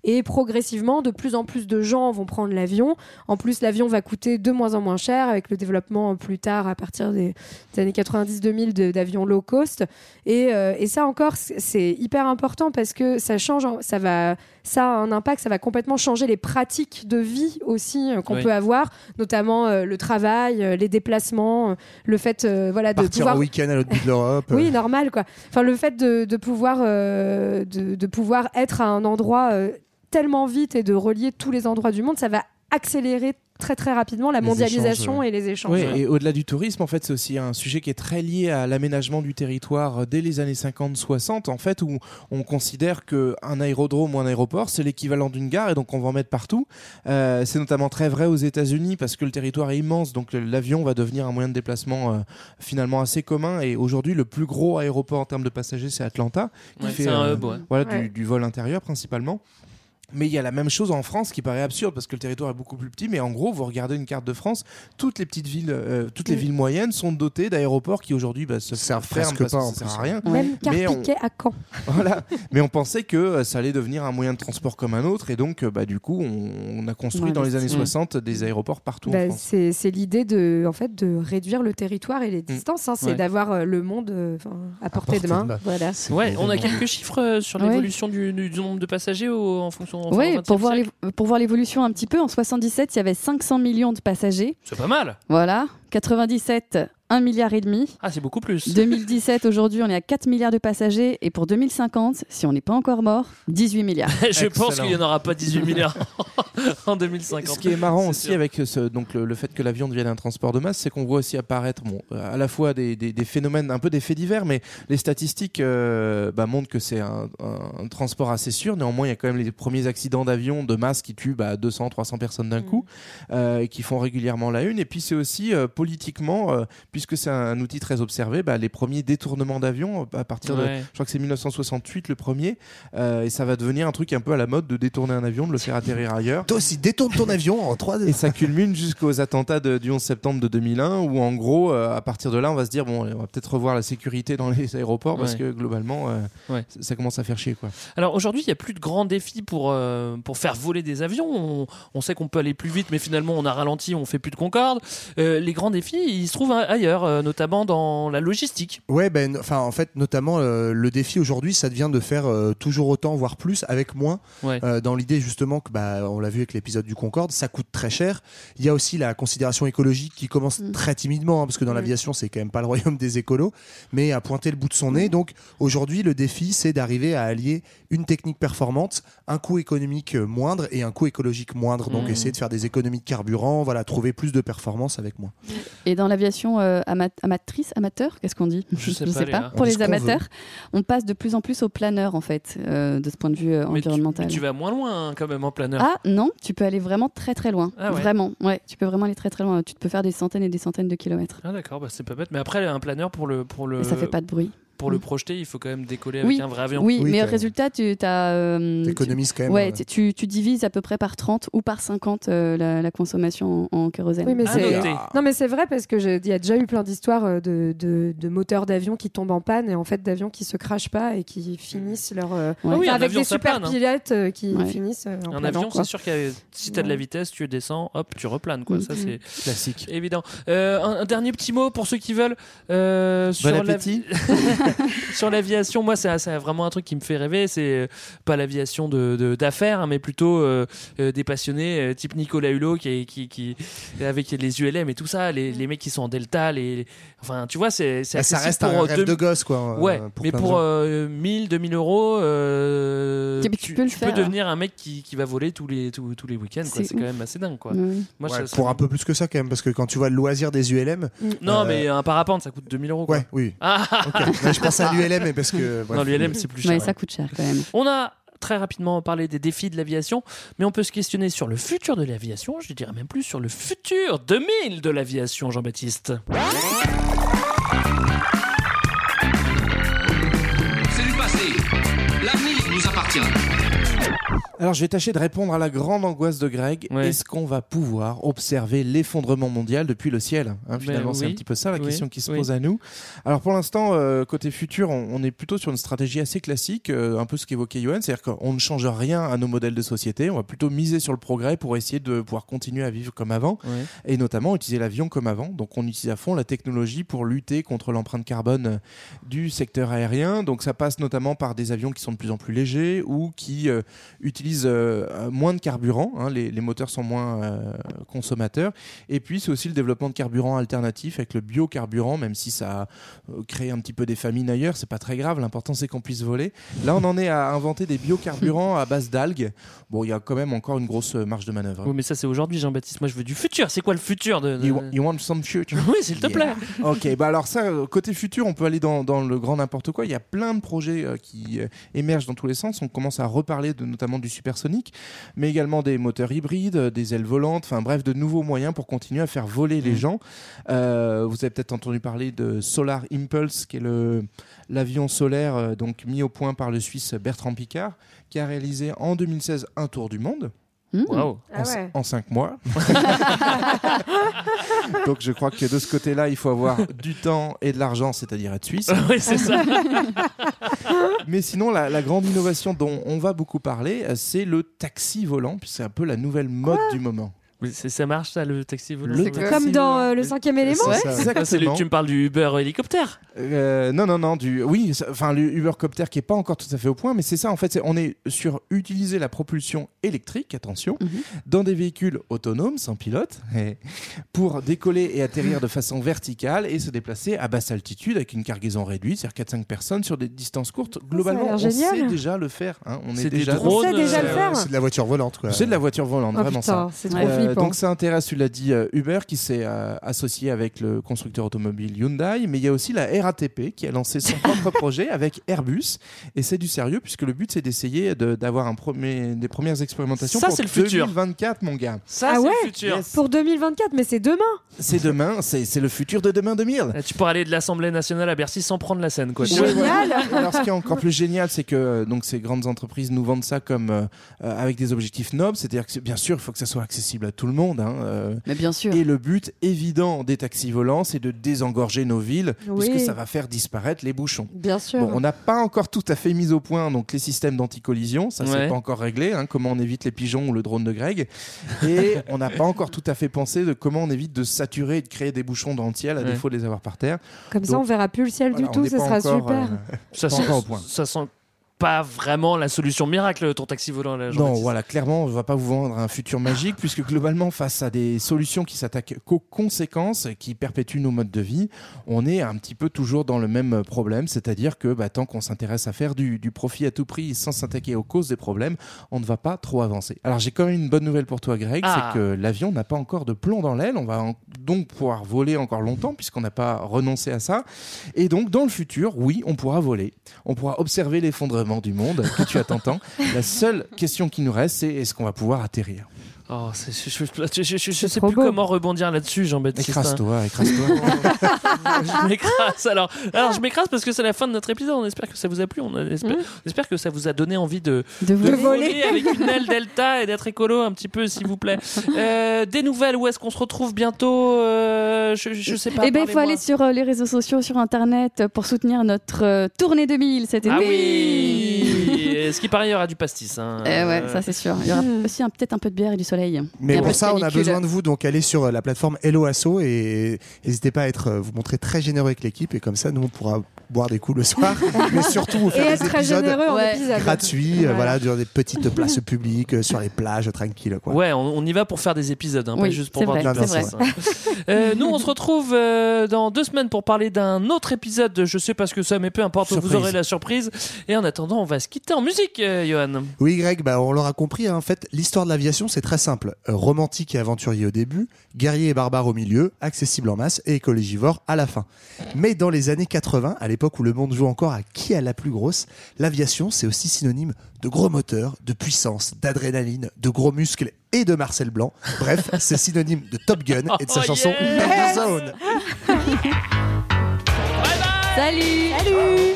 Et progressivement, de plus en plus de gens vont prendre l'avion. En plus, l'avion va coûter de moins en moins cher avec le développement plus tard, à partir des, des années 90-2000, de- d'avions low cost. Et, euh, et ça encore, c'est- hyper important parce que ça change, ça va, ça a un impact, ça va complètement changer les pratiques de vie aussi euh, qu'on Oui. peut avoir, notamment euh, le travail, euh, les déplacements, euh, le fait, euh, voilà, de Partir pouvoir en week-end à l'autre bout de l'Europe. oui, normal quoi. Enfin, le fait de, de pouvoir euh, de, de pouvoir être à un endroit euh, tellement vite et de relier tous les endroits du monde, ça va accélérer très très rapidement la Les mondialisation échanges, ouais. et les échanges. Ouais, et au-delà du tourisme, en fait, c'est aussi un sujet qui est très lié à l'aménagement du territoire euh, dès les années 50-60, en fait, où on considère qu'un aérodrome ou un aéroport, c'est l'équivalent d'une gare, et donc on va en mettre partout. Euh, c'est notamment très vrai aux États-Unis parce que le territoire est immense, donc l'avion va devenir un moyen de déplacement euh, finalement assez commun. Et aujourd'hui, le plus gros aéroport en termes de passagers, c'est Atlanta, qui Ouais, fait un euh, hub, ouais. voilà, Ouais. Du, du vol intérieur principalement. Mais il y a la même chose en France qui paraît absurde parce que le territoire est beaucoup plus petit. Mais en gros, vous regardez une carte de France, toutes les petites villes, euh, toutes les Mm. villes moyennes sont dotées d'aéroports qui aujourd'hui bah, se Servent presque parce pas, que ça sert à rien. Même Mais on- à Caen. <laughs> voilà. Mais on pensait que euh, ça allait devenir un moyen de transport comme un autre. Et donc, euh, bah, du coup, on, on a construit Ouais, dans les années c'est- 60 des aéroports partout en Bah, France. c'est l'idée de en fait de réduire le territoire et les distances. hein. c'est Ouais. d'avoir le monde euh, à portée de main. Voilà. Ouais, on a quelques chiffres sur l'évolution du, du- du nombre de passagers au- en fonction. Enfin, Oui, 20e pour voir, pour voir l'évolution un petit peu, en 77, il y avait 500 millions de passagers. C'est pas mal. Voilà. 97, 1 milliard et demi. Ah, c'est beaucoup plus. 2017, aujourd'hui, on est à 4 milliards de passagers. Et pour 2050, si on n'est pas encore mort, 18 milliards. <laughs> Je pense qu'il n'y en aura pas 18 milliards en 2050. Ce qui est marrant aussi sûr. avec ce, donc le, le fait que l'avion devienne un transport de masse, c'est qu'on voit aussi apparaître bon, euh, à la fois des, des- des phénomènes, un peu des faits divers, mais les statistiques euh, bah, montrent que c'est un, un- un transport assez sûr. Néanmoins, il y a quand même les premiers accidents d'avion de masse qui tuent bah, 200, 300 personnes d'un coup euh, et qui font régulièrement la une. Et puis c'est aussi euh, politiquement, euh, puisque c'est un, outil très observé, bah, les premiers détournements d'avion euh, à partir de, je crois que c'est 1968 le premier, euh, et ça va devenir un truc un peu à la mode de détourner un avion, de le faire atterrir ailleurs. Toi aussi, détourne ton avion en 3 Et ça culmine jusqu'aux attentats de- du 11 septembre de 2001, où en gros, euh, à partir de là, on va se dire bon, on va peut-être revoir la sécurité dans les aéroports parce Ouais. que globalement, euh, Ouais. ça- ça commence à faire chier quoi. Alors aujourd'hui, il n'y a plus de grands défis pour, euh, pour faire voler des avions. On, on sait qu'on peut aller plus vite, mais finalement, on a ralenti, on fait plus de Concorde. Euh, les grands défis, ils se trouvent a- ailleurs, euh, notamment dans la logistique. Ouais, ben, enfin, en fait, notamment, euh, le défi aujourd'hui, ça devient de faire euh, toujours autant, voire plus, avec moins. Ouais. Euh, dans l'idée, justement, que, bah, on l'a vu avec l'épisode du Concorde, ça coûte très cher. Il y a aussi la considération écologique qui commence très timidement, hein, parce que dans l'aviation, c'est quand même pas le royaume des écolos, mais à pointer le bout de son nez. Donc, aujourd'hui, le défi, c'est d'arriver à allier une technique performante, un coût économique moindre et un coût écologique moindre. Donc, Mhm. essayer de faire des économies de carburant, voilà, trouver plus de performance avec moins. Et dans l'aviation euh, ama- amatrice, amateur, qu'est-ce qu'on dit? Je sais pas, Léa. Pour On dit les amateurs, on passe de plus en plus au planeur, en fait, euh, de ce point de vue euh, Mais tu, environnemental. mais tu vas moins loin hein, quand même en planeur. Ah non, tu peux aller vraiment très très loin. Ah ouais. Vraiment, ouais, tu peux vraiment aller très très loin. Tu peux faire des centaines et des centaines de kilomètres. Ah d'accord, bah, c'est pas bête. Mais après, un planeur pour le pour le Et ça fait pas de bruit. Pour le projeter, il faut quand même décoller avec Oui, un vrai avion. oui, mais au résultat, tu as. euh, T'économises tu- quand même, Ouais, euh, tu- divises à peu près par 30 ou par 50 euh, la, la consommation en, en kérosène. Oui, mais Ah, c'est non, mais c'est vrai parce que il y a déjà eu plein d'histoires euh, de, de, de moteurs d'avions qui tombent en panne et en fait d'avions qui se crachent pas et qui finissent leur euh, Ouais. Ah oui, avec des ça super plane, hein. pilotes qui Ouais. finissent euh, en Un planant, avion, c'est sûr que si tu as de la vitesse, tu descends, hop, tu replanes. Quoi. Mm. Ça, c'est Classique. évident. Euh, un, un dernier petit mot pour ceux qui veulent. euh, sur Bon la-. <laughs> <laughs> sur l'aviation, moi, c'est vraiment un truc qui me fait rêver. C'est euh, pas l'aviation de- de- d'affaires, hein, mais plutôt euh, euh, des passionnés type Nicolas Hulot qui, est- qui, qui avec les ULM et tout ça, les, les mecs qui sont en Delta, les, enfin, tu vois, c'est Bah, ça reste pour, un rêve deux- de gosse, quoi. Ouais, pour mais pour euh, 1000, 2000 euros, euh, tu peux le faire. devenir un mec qui, qui va voler tous les, tous, tous les week-ends. C'est quand même assez dingue. Quoi. Ouais. Moi, Ouais, ça- ça- pour un peu plus que ça quand même, parce que quand tu vois le loisir des ULM. Non, euh, mais un parapente, ça coûte 2000 euros. Quoi. Ouais, oui. Ah Ok. Ouais, je pense à l'ULM, mais parce que. <laughs> bref. non, l'ULM, c'est plus cher. Ouais, ça coûte cher quand même. On a très rapidement parlé des défis de l'aviation, mais on peut se questionner sur le futur de l'aviation, je dirais même plus sur le futur 2000 de l'aviation, Jean-Baptiste. C'est du passé. L'avenir nous appartient. Alors, je vais tâcher de répondre à la grande angoisse de Greg. Est-ce qu'on va pouvoir observer l'effondrement mondial depuis le ciel Hein, Finalement, Ben c'est oui. un petit peu ça la Oui, question qui se oui. pose à nous. Alors, pour l'instant, euh, côté futur, on, on est plutôt sur une stratégie assez classique, euh, un peu ce qu'évoquait Johan, c'est-à-dire qu'on ne change rien à nos modèles de société. On va plutôt miser sur le progrès pour essayer de pouvoir continuer à vivre comme avant, et notamment utiliser l'avion comme avant. Donc, on utilise à fond la technologie pour lutter contre l'empreinte carbone du secteur aérien. Donc, ça passe notamment par des avions qui sont de plus en plus légers ou qui euh, utilisent euh, moins de carburant. hein. les, les moteurs sont moins euh, consommateurs. Et puis, c'est aussi le développement de carburant alternatif avec le biocarburant, même si ça euh, créé un petit peu des famines ailleurs, c'est pas très grave. L'important, c'est qu'on puisse voler. Là, on en est à inventer des biocarburants à base d'algues. Bon, il y a quand même encore une grosse marge de manœuvre. Oui, mais ça, c'est aujourd'hui, Jean-Baptiste. Moi, je veux du futur. C'est quoi le futur de. de- You, wa- you want some future? <laughs> Oui, s'il te plaît. Ok, bah alors ça, côté futur, on peut aller dans, dans le grand n'importe quoi. Il y a plein de projets qui émergent dans tous les sens. On commence à reparler de, notamment du supersonique, mais également des moteurs hybrides, euh, des ailes volantes, enfin bref, de nouveaux moyens pour continuer à faire voler les gens. Euh, vous avez peut-être entendu parler de Solar Impulse, qui est l'avion solaire euh, donc mis au point par le Suisse Bertrand Picard, qui a réalisé en 2016 un tour du monde. Waouh. En, Ah ouais. en cinq mois. <laughs> Donc je crois que de ce côté-là, il faut avoir du temps et de l'argent, c'est-à-dire être suisse. <laughs> oui, c'est ça. <laughs> Mais sinon, la, la grande innovation dont on va beaucoup parler, euh, c'est le taxi volant, puisque c'est un peu la nouvelle mode du moment. Mais ça marche, ça, le taxi volant Le ça taxi Comme dans euh, le cinquième élément. C'est Ouais. ça, le- tu me parles du Uber hélicoptère Euh, non, non, non, du, oui, enfin le Ubercopter qui est pas encore tout à fait au point, mais c'est ça en fait, on est sur utiliser la propulsion électrique, attention, dans des véhicules autonomes sans pilote, et pour décoller et atterrir de façon verticale et se déplacer à basse altitude avec une cargaison réduite, c'est-à-dire 4-5 personnes sur des distances courtes. Globalement, l'air on génial. sait déjà le faire. hein, on est des déjà drones, On sait déjà le euh, faire. C'est de la voiture volante, quoi. c'est de la voiture volante, Oh vraiment putain, ça. c'est trop Euh, donc ça intéresse, tu l'as dit, euh, Uber qui s'est euh, associé avec le constructeur automobile Hyundai, mais il y a aussi la RATP qui a lancé son <laughs> propre projet avec Airbus, et c'est du sérieux puisque le but c'est d'essayer de- d'avoir premier, des premières expérimentations Ça, pour c'est le futur. 2024, mon gars. Ça, Ah c'est ouais le futur. Pour 2024, mais c'est demain. C'est demain, c'est le futur de demain 2000. Euh, Tu pourras aller de l'Assemblée nationale à Bercy sans prendre la scène, quoi. Ouais, voilà. Alors, ce qui est encore plus génial, c'est que donc ces grandes entreprises nous vendent ça comme euh, avec des objectifs nobles, c'est-à-dire que bien sûr, il faut que ça soit accessible à tout le monde. hein, euh, Mais bien sûr. Et le but évident des taxis volants, c'est de désengorger nos villes, Oui. puisque ça va faire disparaître les bouchons. Bien sûr. Bon, on n'a pas encore tout à fait mis au point donc les systèmes d'anti-collision, ça c'est Ouais. pas encore réglé, hein, comment on évite les pigeons ou le drone de Greg, et on n'a pas encore tout à fait pensé de comment on évite de saturer et de créer des bouchons dans le ciel à Ouais. défaut de les avoir par terre. Comme ça, on verra plus le ciel voilà, du tout. Ça sera encore, super. euh, Ça pas sent, encore au point. ça sent pas vraiment la solution miracle, ton taxi volant, là. Non, voilà, clairement, on ne va pas vous vendre un futur magique, puisque globalement, face à des solutions qui s'attaquent qu'aux conséquences, qui perpétuent nos modes de vie, on est un petit peu toujours dans le même problème, c'est-à-dire que bah, tant qu'on s'intéresse à faire du, du profit à tout prix sans s'attaquer aux causes des problèmes, on ne va pas trop avancer. Alors j'ai quand même une bonne nouvelle pour toi, Greg, Ah. c'est que l'avion n'a pas encore de plomb dans l'aile, on va en- donc pouvoir voler encore longtemps, puisqu'on n'a pas renoncé à ça. Et donc, dans le futur, oui, on pourra voler, on pourra observer l'effondrement du monde que tu attends tant. La seule question qui nous reste, c'est est-ce qu'on va pouvoir atterrir? Oh, je, je, je- je- je- je sais plus beau. comment rebondir là-dessus, Jean-Baptiste. hein. Écrase-toi, écrase-toi. <laughs> je m'écrase. Alors, alors je m'écrase parce que c'est la fin de notre épisode. On espère que ça vous a plu. On espère, on espère que ça vous a donné envie de, De de voler. voler avec une aile delta et d'être écolo un petit peu, s'il vous plaît. Euh, des nouvelles, où est-ce qu'on se retrouve bientôt Euh, je, sais pas. Eh ben, il faut aller sur euh, les réseaux sociaux, sur Internet, euh, pour soutenir notre euh, tournée 2000 cet été. Ah oui Ce qui paraît, il y aura du pastis. hein? Eh ouais, ça c'est sûr. Il y aura <laughs> aussi peut-être un peu de bière et du soleil. Mais Et pour ça, on a besoin de vous. Donc, allez sur euh, la plateforme Hello Asso et n'hésitez pas à être, euh, vous montrer très généreux avec l'équipe. Et comme ça, nous, on pourra boire des coups le soir. <laughs> <laughs> mais surtout, vous Et faire être des très épisodes généreux en Ouais. épisode. gratuits, euh, Voilà. dans des petites <laughs> places publiques, euh, sur les plages, tranquilles. Quoi. Ouais, on, on y va pour faire des épisodes, hein, pas Oui, juste pour voir pastis, hein. Euh, nous, on se retrouve euh, dans deux semaines pour parler d'un autre épisode. de Je sais pas ce que ça, mais peu importe, vous aurez la surprise. Et en attendant, on va se quitter en musique, euh, Johan. Oui, Greg, bah, on l'aura compris. hein. En fait, l'histoire de l'aviation, c'est très simple. Romantique et aventurier au début, guerrier et barbare au milieu, accessible en masse et écologivore à la fin. Mais dans les années 80, à l'époque où le monde joue encore à qui a la plus grosse, l'aviation, c'est aussi synonyme de gros moteurs, de puissance, d'adrénaline, de gros muscles et de Marcel Blanc. Bref, <laughs> c'est synonyme de Top Gun et de sa Oh, chanson Danger Zone. Salut